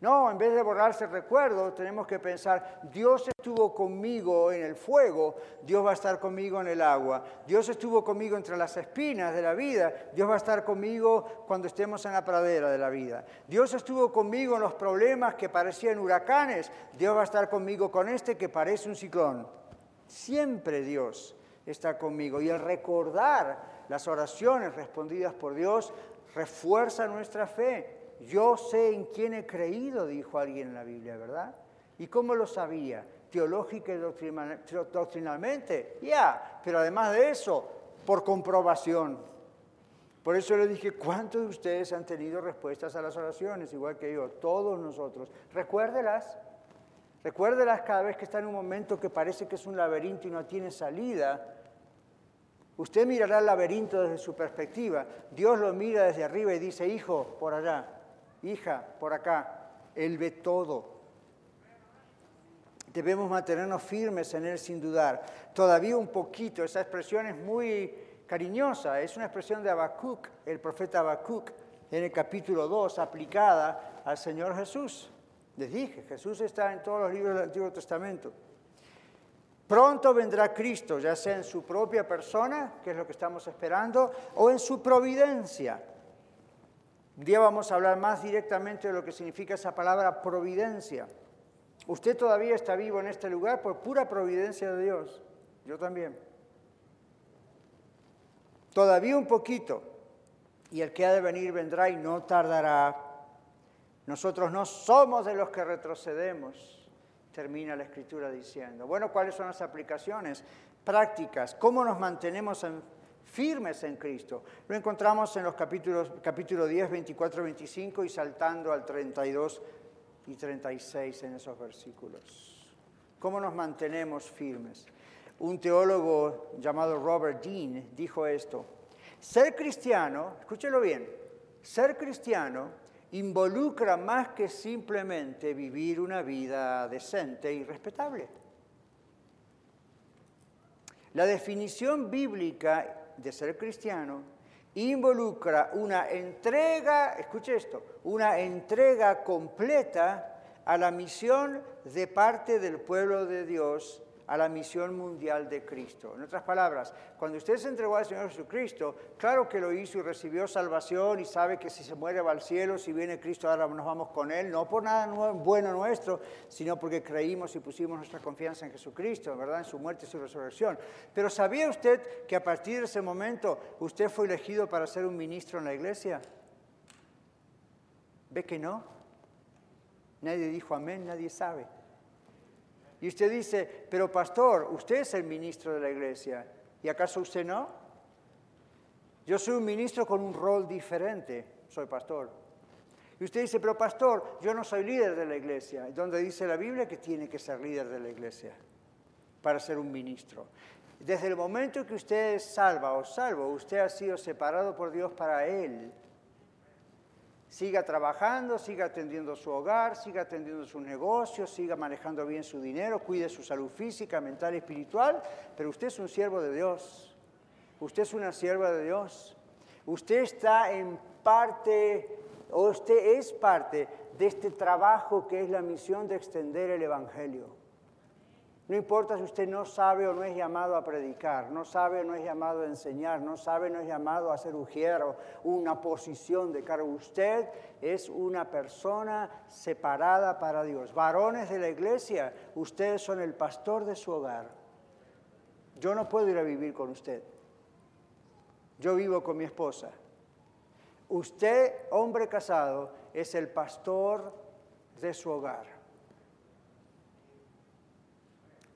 No, en vez de borrarse el recuerdo, tenemos que pensar, Dios estuvo conmigo en el fuego, Dios va a estar conmigo en el agua. Dios estuvo conmigo entre las espinas de la vida, Dios va a estar conmigo cuando estemos en la pradera de la vida. Dios estuvo conmigo en los problemas que parecían huracanes, Dios va a estar conmigo con este que parece un ciclón. Siempre Dios está conmigo. Y el recordar las oraciones respondidas por Dios refuerza nuestra fe yo sé en quién he creído, dijo alguien en la Biblia, ¿verdad? ¿Y cómo lo sabía? Teológica y doctrinalmente, ya, pero además de eso, por comprobación. Por eso le dije, ¿cuántos de ustedes han tenido respuestas a las oraciones? Igual que yo, todos nosotros. Recuérdelas, recuérdelas cada vez que está en un momento que parece que es un laberinto y no tiene salida. Usted mirará el laberinto desde su perspectiva. Dios lo mira desde arriba y dice, hijo, por allá hija, por acá, Él ve todo. Debemos mantenernos firmes en Él sin dudar. Todavía un poquito, esa expresión es muy cariñosa, es una expresión de Habacuc, el profeta Habacuc, en el capítulo 2, aplicada al Señor Jesús. Les dije, Jesús está en todos los libros del Antiguo Testamento. Pronto vendrá Cristo, ya sea en su propia persona, que es lo que estamos esperando, o en su providencia. Un día vamos a hablar más directamente de lo que significa esa palabra providencia. Usted todavía está vivo en este lugar por pura providencia de Dios. Yo también. Todavía un poquito. Y el que ha de venir vendrá y no tardará. Nosotros no somos de los que retrocedemos, termina la escritura diciendo. Bueno, ¿cuáles son las aplicaciones prácticas? ¿Cómo nos mantenemos firmes en Cristo? Lo encontramos en los capítulos capítulo 10, 24, 25 y saltando al 32 y 36 en esos versículos. ¿Cómo nos mantenemos firmes? Un teólogo llamado Robert Dean dijo esto. Ser cristiano, escúchelo bien, ser cristiano involucra más que simplemente vivir una vida decente y respetable. La definición bíblica de ser cristiano involucra una entrega, escuche esto, una entrega completa a la misión de parte del pueblo de Dios a la misión mundial de Cristo. En otras palabras, cuando usted se entregó al Señor Jesucristo, claro que lo hizo y recibió salvación y sabe que si se muere va al cielo, si viene Cristo ahora nos vamos con Él, no por nada bueno nuestro, sino porque creímos y pusimos nuestra confianza en Jesucristo, ¿verdad? En su muerte y su resurrección. Pero ¿sabía usted que a partir de ese momento usted fue elegido para ser un ministro en la iglesia? ¿Ve que no? Nadie dijo amén, nadie sabe. Y usted dice, pero pastor, usted es el ministro de la iglesia. ¿Y acaso usted no? Yo soy un ministro con un rol diferente, soy pastor. Y usted dice, pero pastor, yo no soy líder de la iglesia. Donde dice la Biblia que tiene que ser líder de la iglesia para ser un ministro. Desde el momento que usted es salva o salvo, usted ha sido separado por Dios para Él siga trabajando, siga atendiendo su hogar, siga atendiendo sus negocios, siga manejando bien su dinero, cuide su salud física, mental espiritual, pero usted es un siervo de Dios. Usted es una sierva de Dios. Usted está en parte, o usted es parte de este trabajo que es la misión de extender el Evangelio. No importa si usted no sabe o no es llamado a predicar, no sabe o no es llamado a enseñar, no sabe o no es llamado a hacer un o una posición de cargo. Usted es una persona separada para Dios. Varones de la iglesia, ustedes son el pastor de su hogar. Yo no puedo ir a vivir con usted. Yo vivo con mi esposa. Usted, hombre casado, es el pastor de su hogar.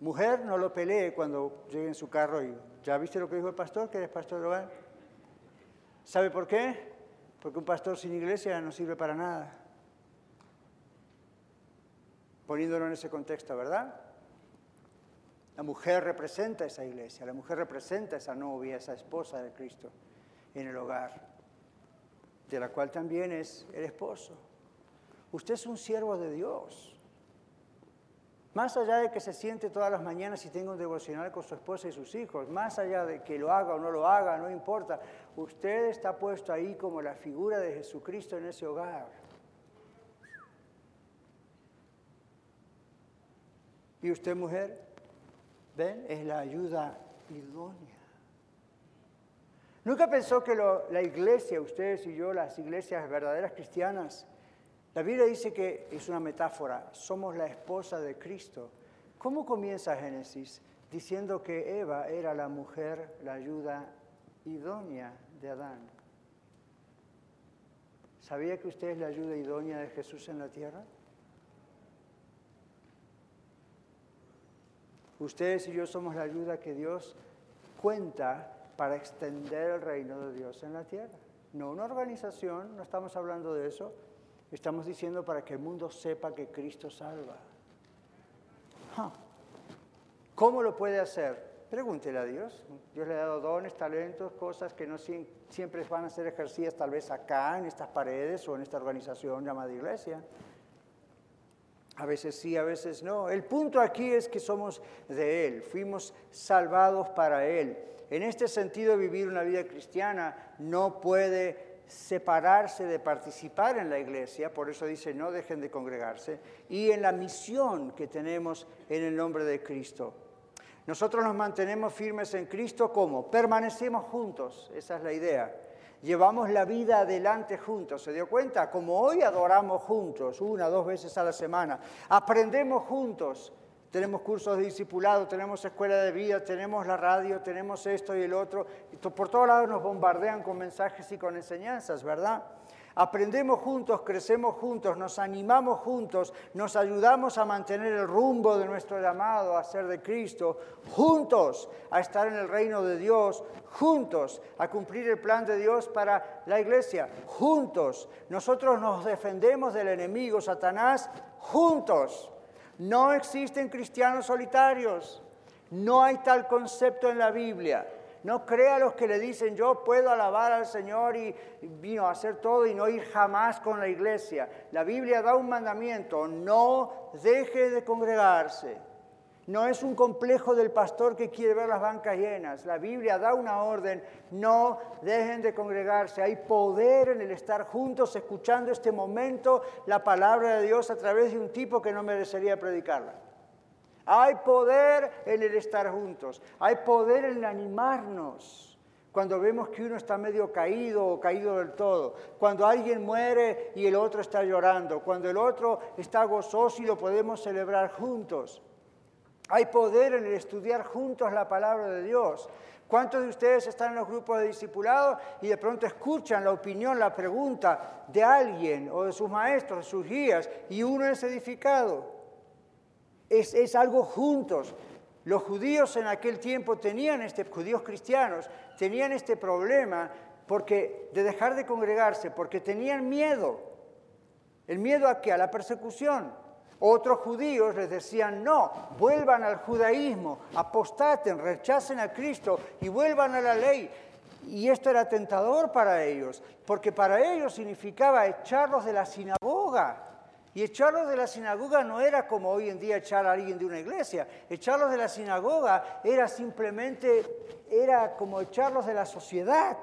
Mujer, no lo pelee cuando llegue en su carro y ¿ya viste lo que dijo el pastor? Que eres pastor de hogar. ¿Sabe por qué? Porque un pastor sin iglesia no sirve para nada. Poniéndolo en ese contexto, ¿verdad? La mujer representa esa iglesia, la mujer representa esa novia, esa esposa de Cristo en el hogar, de la cual también es el esposo. Usted es un siervo de Dios. Más allá de que se siente todas las mañanas y tenga un devocional con su esposa y sus hijos, más allá de que lo haga o no lo haga, no importa, usted está puesto ahí como la figura de Jesucristo en ese hogar. ¿Y usted, mujer? ¿Ven? Es la ayuda idónea. ¿Nunca pensó que la iglesia, ustedes y yo, las iglesias verdaderas cristianas, la Biblia dice que es una metáfora, somos la esposa de Cristo. ¿Cómo comienza Génesis? Diciendo que Eva era la mujer, la ayuda idónea de Adán. ¿Sabía que usted es la ayuda idónea de Jesús en la tierra? Ustedes y yo somos la ayuda que Dios cuenta para extender el reino de Dios en la tierra. No una organización, no estamos hablando de eso, Estamos diciendo para que el mundo sepa que Cristo salva. ¿Cómo lo puede hacer? Pregúntele a Dios. Dios le ha dado dones, talentos, cosas que no siempre van a ser ejercidas tal vez acá, en estas paredes o en esta organización llamada iglesia. A veces sí, a veces no. El punto aquí es que somos de Él, fuimos salvados para Él. En este sentido, vivir una vida cristiana no puede separarse de participar en la iglesia, por eso dice no dejen de congregarse, y en la misión que tenemos en el nombre de Cristo. Nosotros nos mantenemos firmes en Cristo como permanecemos juntos, esa es la idea. Llevamos la vida adelante juntos, ¿se dio cuenta? Como hoy adoramos juntos, una, dos veces a la semana, aprendemos juntos, tenemos cursos de discipulado, tenemos escuela de vida, tenemos la radio, tenemos esto y el otro. Por todos lados nos bombardean con mensajes y con enseñanzas, ¿verdad? Aprendemos juntos, crecemos juntos, nos animamos juntos, nos ayudamos a mantener el rumbo de nuestro llamado a ser de Cristo, juntos a estar en el reino de Dios, juntos a cumplir el plan de Dios para la iglesia, juntos. Nosotros nos defendemos del enemigo Satanás, juntos. No existen cristianos solitarios. No hay tal concepto en la Biblia. No crea los que le dicen yo puedo alabar al Señor y vino a hacer todo y no ir jamás con la iglesia. La Biblia da un mandamiento, no deje de congregarse. No es un complejo del pastor que quiere ver las bancas llenas. La Biblia da una orden, no dejen de congregarse. Hay poder en el estar juntos escuchando este momento la palabra de Dios a través de un tipo que no merecería predicarla. Hay poder en el estar juntos. Hay poder en animarnos cuando vemos que uno está medio caído o caído del todo, cuando alguien muere y el otro está llorando, cuando el otro está gozoso y lo podemos celebrar juntos. Hay poder en el estudiar juntos la palabra de Dios. ¿Cuántos de ustedes están en los grupos de discipulados y de pronto escuchan la opinión, la pregunta de alguien o de sus maestros, de sus guías, y uno es edificado? Es, es algo juntos. Los judíos en aquel tiempo tenían este, judíos cristianos, tenían este problema porque, de dejar de congregarse, porque tenían miedo. ¿El miedo a qué? A la persecución. Otros judíos les decían, no, vuelvan al judaísmo, apostaten, rechacen a Cristo y vuelvan a la ley. Y esto era tentador para ellos, porque para ellos significaba echarlos de la sinagoga. Y echarlos de la sinagoga no era como hoy en día echar a alguien de una iglesia. Echarlos de la sinagoga era simplemente, era como echarlos de la sociedad.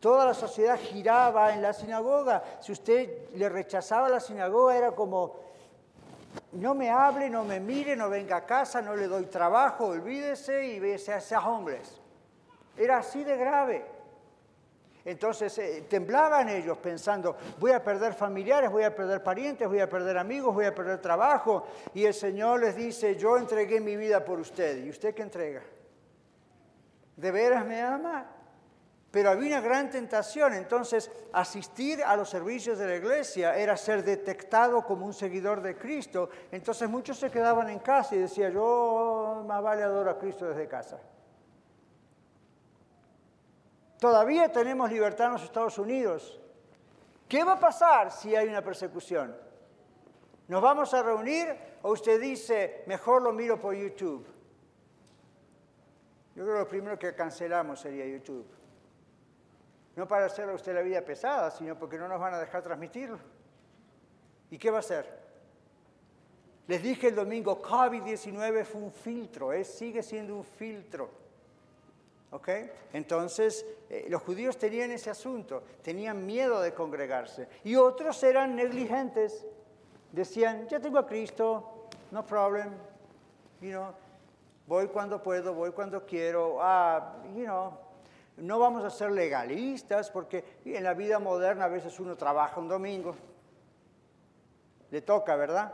Toda la sociedad giraba en la sinagoga. Si usted le rechazaba la sinagoga era como, no me hable, no me mire, no venga a casa, no le doy trabajo, olvídese y vese a esos hombres. Era así de grave. Entonces eh, temblaban ellos pensando, voy a perder familiares, voy a perder parientes, voy a perder amigos, voy a perder trabajo. Y el Señor les dice, yo entregué mi vida por usted. ¿Y usted qué entrega? ¿De veras me ama? Pero había una gran tentación, entonces asistir a los servicios de la iglesia era ser detectado como un seguidor de Cristo. Entonces muchos se quedaban en casa y decían, yo más vale adoro a Cristo desde casa. Todavía tenemos libertad en los Estados Unidos. ¿Qué va a pasar si hay una persecución? ¿Nos vamos a reunir o usted dice, mejor lo miro por YouTube? Yo creo que lo primero que cancelamos sería YouTube. No para hacer a usted la vida pesada, sino porque no nos van a dejar transmitirlo. ¿Y qué va a hacer? Les dije el domingo, COVID-19 fue un filtro, ¿eh? sigue siendo un filtro. ¿Ok? Entonces, eh, los judíos tenían ese asunto, tenían miedo de congregarse. Y otros eran negligentes. Decían, ya tengo a Cristo, no problem, you know, voy cuando puedo, voy cuando quiero, ah, you know, no vamos a ser legalistas porque en la vida moderna a veces uno trabaja un domingo. Le toca, ¿verdad?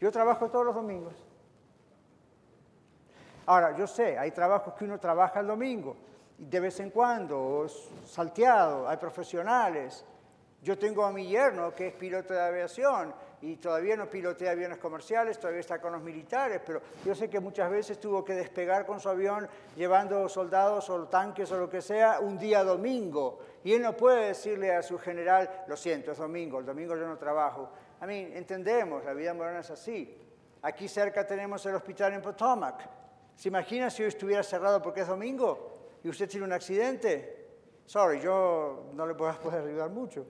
Yo trabajo todos los domingos. Ahora, yo sé, hay trabajos que uno trabaja el domingo, de vez en cuando, salteado, hay profesionales. Yo tengo a mi yerno que es piloto de aviación y todavía no pilotea aviones comerciales, todavía está con los militares, pero yo sé que muchas veces tuvo que despegar con su avión llevando soldados o tanques o lo que sea un día domingo. Y él no puede decirle a su general, lo siento, es domingo, el domingo yo no trabajo. A mí, entendemos, la vida moderna es así. Aquí cerca tenemos el hospital en Potomac. ¿Se imagina si hoy estuviera cerrado porque es domingo y usted tiene un accidente? Sorry, yo no le puedo poder ayudar mucho.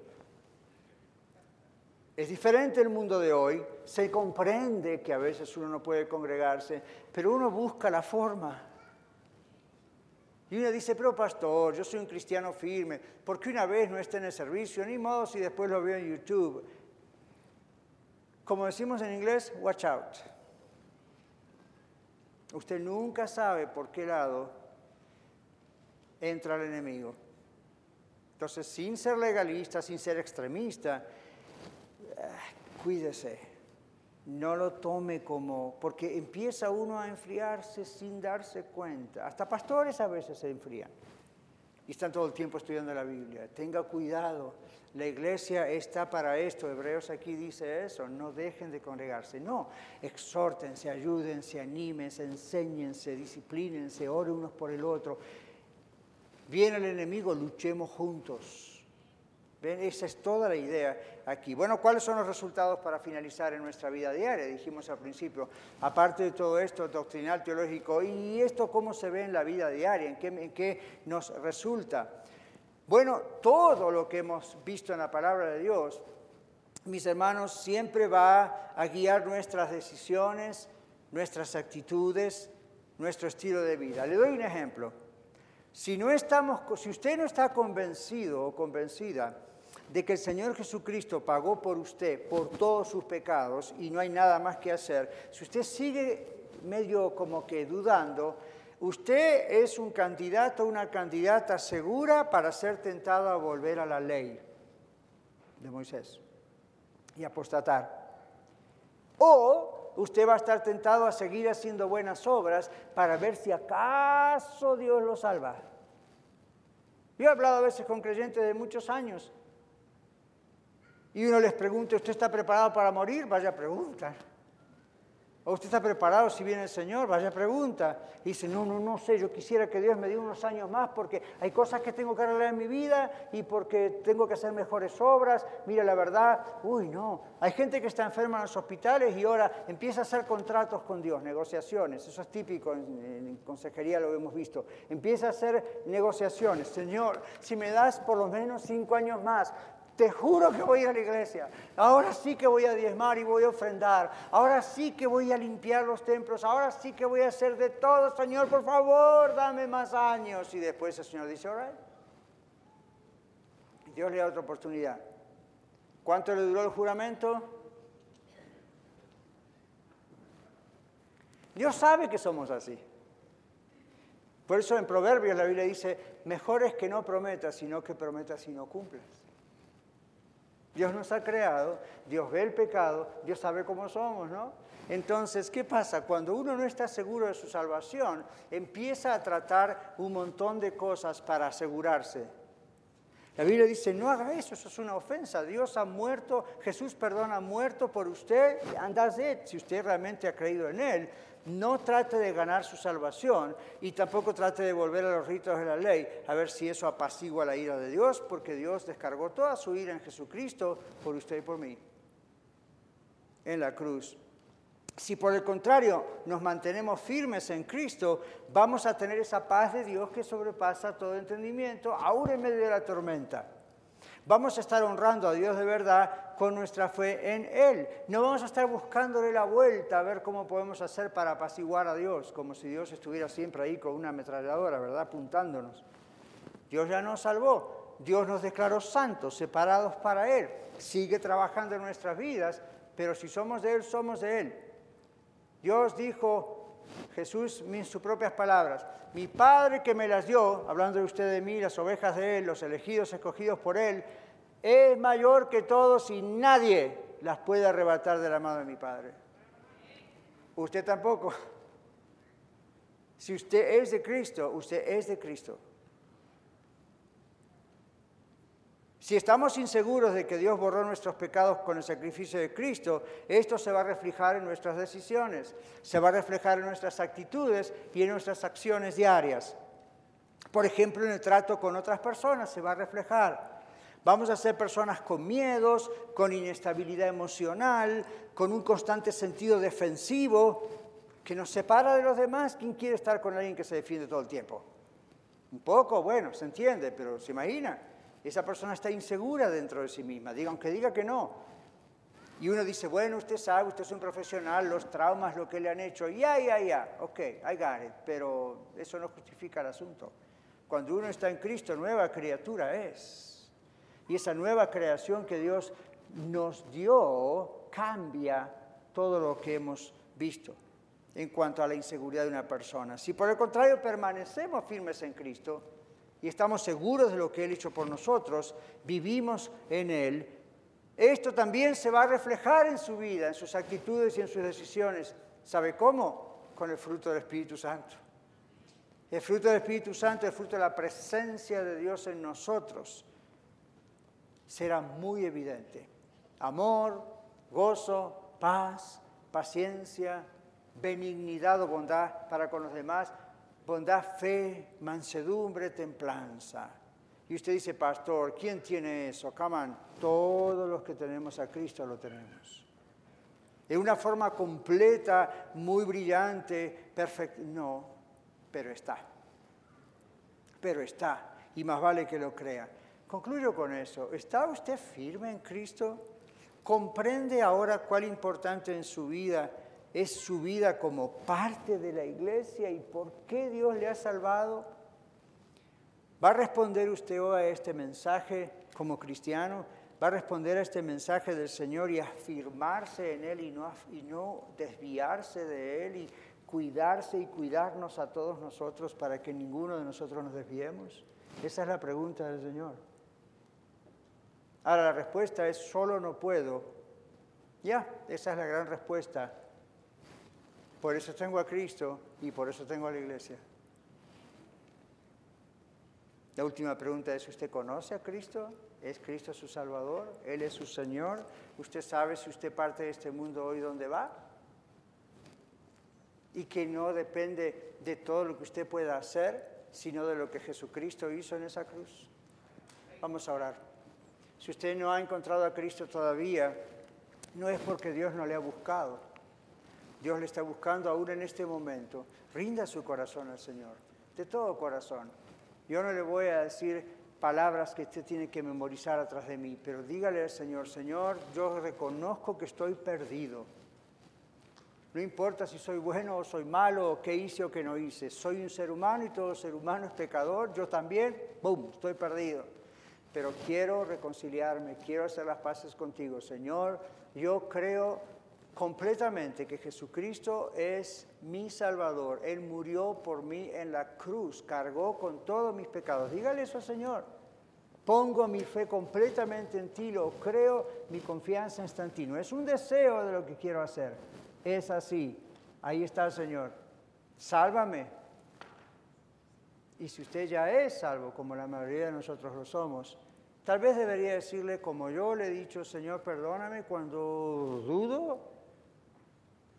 Es diferente el mundo de hoy, se comprende que a veces uno no puede congregarse, pero uno busca la forma. Y uno dice, pero pastor, yo soy un cristiano firme, ¿por qué una vez no está en el servicio? Ni modo si después lo veo en YouTube. Como decimos en inglés, watch out. Usted nunca sabe por qué lado entra el enemigo. Entonces, sin ser legalista, sin ser extremista, cuídese. No lo tome como, porque empieza uno a enfriarse sin darse cuenta. Hasta pastores a veces se enfrían y están todo el tiempo estudiando la Biblia. Tenga cuidado, la iglesia está para esto. Hebreos aquí dice eso, no dejen de congregarse. No, exhórtense, ayúdense, anímense, enséñense, disciplínense, oren unos por el otro. Viene el enemigo, luchemos juntos. Esa es toda la idea aquí. Bueno, ¿cuáles son los resultados para finalizar en nuestra vida diaria? Dijimos al principio, aparte de todo esto doctrinal, teológico, ¿y esto cómo se ve en la vida diaria? ¿En qué, en qué nos resulta? Bueno, todo lo que hemos visto en la palabra de Dios, mis hermanos, siempre va a guiar nuestras decisiones, nuestras actitudes, nuestro estilo de vida. Le doy un ejemplo. Si, no estamos, si usted no está convencido o convencida de que el Señor Jesucristo pagó por usted, por todos sus pecados, y no hay nada más que hacer, si usted sigue medio como que dudando, usted es un candidato, una candidata segura para ser tentado a volver a la ley de Moisés y apostatar. O usted va a estar tentado a seguir haciendo buenas obras para ver si acaso Dios lo salva. Yo he hablado a veces con creyentes de muchos años y uno les pregunta, ¿usted está preparado para morir? Vaya pregunta. ¿O usted está preparado si viene el Señor? Vaya pregunta. Y dice, no, no, no sé, yo quisiera que Dios me dé unos años más porque hay cosas que tengo que arreglar en mi vida y porque tengo que hacer mejores obras. Mira, la verdad, uy, no. Hay gente que está enferma en los hospitales y ahora empieza a hacer contratos con Dios, negociaciones. Eso es típico, en, en consejería lo hemos visto. Empieza a hacer negociaciones. Señor, si me das por lo menos cinco años más, te juro que voy a ir a la iglesia. Ahora sí que voy a diezmar y voy a ofrendar. Ahora sí que voy a limpiar los templos. Ahora sí que voy a hacer de todo. Señor, por favor, dame más años. Y después el Señor dice, ahora. Dios le da otra oportunidad. ¿Cuánto le duró el juramento? Dios sabe que somos así. Por eso en Proverbios la Biblia dice, mejor es que no prometas, sino que prometas y no cumplas. Dios nos ha creado, Dios ve el pecado, Dios sabe cómo somos, ¿no? Entonces, ¿qué pasa? Cuando uno no está seguro de su salvación, empieza a tratar un montón de cosas para asegurarse. La Biblia dice, no haga eso, eso es una ofensa. Dios ha muerto, Jesús, perdón, ha muerto por usted, andad si usted realmente ha creído en Él no trate de ganar su salvación y tampoco trate de volver a los ritos de la ley, a ver si eso apacigua la ira de Dios, porque Dios descargó toda su ira en Jesucristo por usted y por mí, en la cruz. Si por el contrario nos mantenemos firmes en Cristo, vamos a tener esa paz de Dios que sobrepasa todo entendimiento, aún en medio de la tormenta. Vamos a estar honrando a Dios de verdad con nuestra fe en Él. No vamos a estar buscándole la vuelta a ver cómo podemos hacer para apaciguar a Dios, como si Dios estuviera siempre ahí con una ametralladora, ¿verdad? Apuntándonos. Dios ya nos salvó. Dios nos declaró santos, separados para Él. Sigue trabajando en nuestras vidas, pero si somos de Él, somos de Él. Dios dijo, Jesús, en sus propias palabras, mi Padre que me las dio, hablando de usted de mí, las ovejas de Él, los elegidos, escogidos por Él, es mayor que todos y nadie las puede arrebatar de la mano de mi Padre. Usted tampoco. Si usted es de Cristo, usted es de Cristo. Si estamos inseguros de que Dios borró nuestros pecados con el sacrificio de Cristo, esto se va a reflejar en nuestras decisiones, se va a reflejar en nuestras actitudes y en nuestras acciones diarias. Por ejemplo, en el trato con otras personas se va a reflejar. Vamos a ser personas con miedos, con inestabilidad emocional, con un constante sentido defensivo que nos separa de los demás. ¿Quién quiere estar con alguien que se defiende todo el tiempo? Un poco, bueno, se entiende, pero se imagina esa persona está insegura dentro de sí misma, diga, aunque diga que no. Y uno dice, bueno, usted sabe, usted es un profesional, los traumas, lo que le han hecho, ya, ya, ya, ok, I got it, pero eso no justifica el asunto. Cuando uno está en Cristo, nueva criatura es. Y esa nueva creación que Dios nos dio cambia todo lo que hemos visto en cuanto a la inseguridad de una persona. Si por el contrario permanecemos firmes en Cristo y estamos seguros de lo que Él hecho por nosotros, vivimos en Él, esto también se va a reflejar en su vida, en sus actitudes y en sus decisiones. ¿Sabe cómo? Con el fruto del Espíritu Santo. El fruto del Espíritu Santo, el fruto de la presencia de Dios en nosotros, será muy evidente. Amor, gozo, paz, paciencia, benignidad o bondad para con los demás, bondad, fe, mansedumbre, templanza. Y usted dice, pastor, ¿quién tiene eso? Come todos los que tenemos a Cristo lo tenemos. De una forma completa, muy brillante, perfecta. No, pero está. Pero está. Y más vale que lo crea. Concluyo con eso. ¿Está usted firme en Cristo? ¿Comprende ahora cuál importante en su vida es su vida como parte de la iglesia y por qué Dios le ha salvado? ¿Va a responder usted hoy a este mensaje como cristiano? ¿Va a responder a este mensaje del Señor y afirmarse en Él y no, y no desviarse de Él y cuidarse y cuidarnos a todos nosotros para que ninguno de nosotros nos desviemos? Esa es la pregunta del Señor. Ahora la respuesta es solo no puedo. Ya, esa es la gran respuesta. Por eso tengo a Cristo y por eso tengo a la iglesia. La última pregunta es, ¿usted conoce a Cristo? ¿Es Cristo su Salvador? ¿Él es su Señor? ¿Usted sabe si usted parte de este mundo hoy dónde va? Y que no depende de todo lo que usted pueda hacer, sino de lo que Jesucristo hizo en esa cruz. Vamos a orar. Si usted no ha encontrado a Cristo todavía, no es porque Dios no le ha buscado Dios le está buscando aún en este momento. Rinda su corazón al Señor, de todo corazón. Yo no le voy a decir palabras que usted tiene que memorizar atrás de mí, pero dígale al Señor, Señor, yo reconozco que estoy perdido. No importa si soy bueno o soy malo, o qué hice o qué no hice. Soy un ser humano y todo ser humano es pecador. Yo también, ¡boom!, estoy perdido. Pero quiero reconciliarme, quiero hacer las paces contigo. Señor, yo creo completamente que Jesucristo es mi Salvador. Él murió por mí en la cruz, cargó con todos mis pecados. Dígale eso, Señor. Pongo mi fe completamente en ti, lo creo, mi confianza está en ti. No es un deseo de lo que quiero hacer, es así. Ahí está el Señor. Sálvame. Y si usted ya es salvo, como la mayoría de nosotros lo somos, tal vez debería decirle, como yo le he dicho, Señor, perdóname cuando dudo,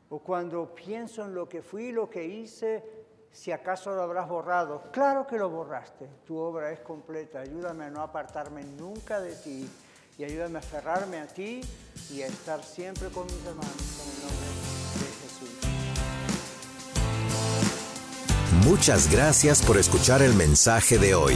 o cuando pienso en lo que fui, lo que hice, si acaso lo habrás borrado. Claro que lo borraste, tu obra es completa. Ayúdame a no apartarme nunca de ti y ayúdame a aferrarme a ti y a estar siempre con mis hermanos en el nombre de Jesús. Muchas gracias por escuchar el mensaje de hoy.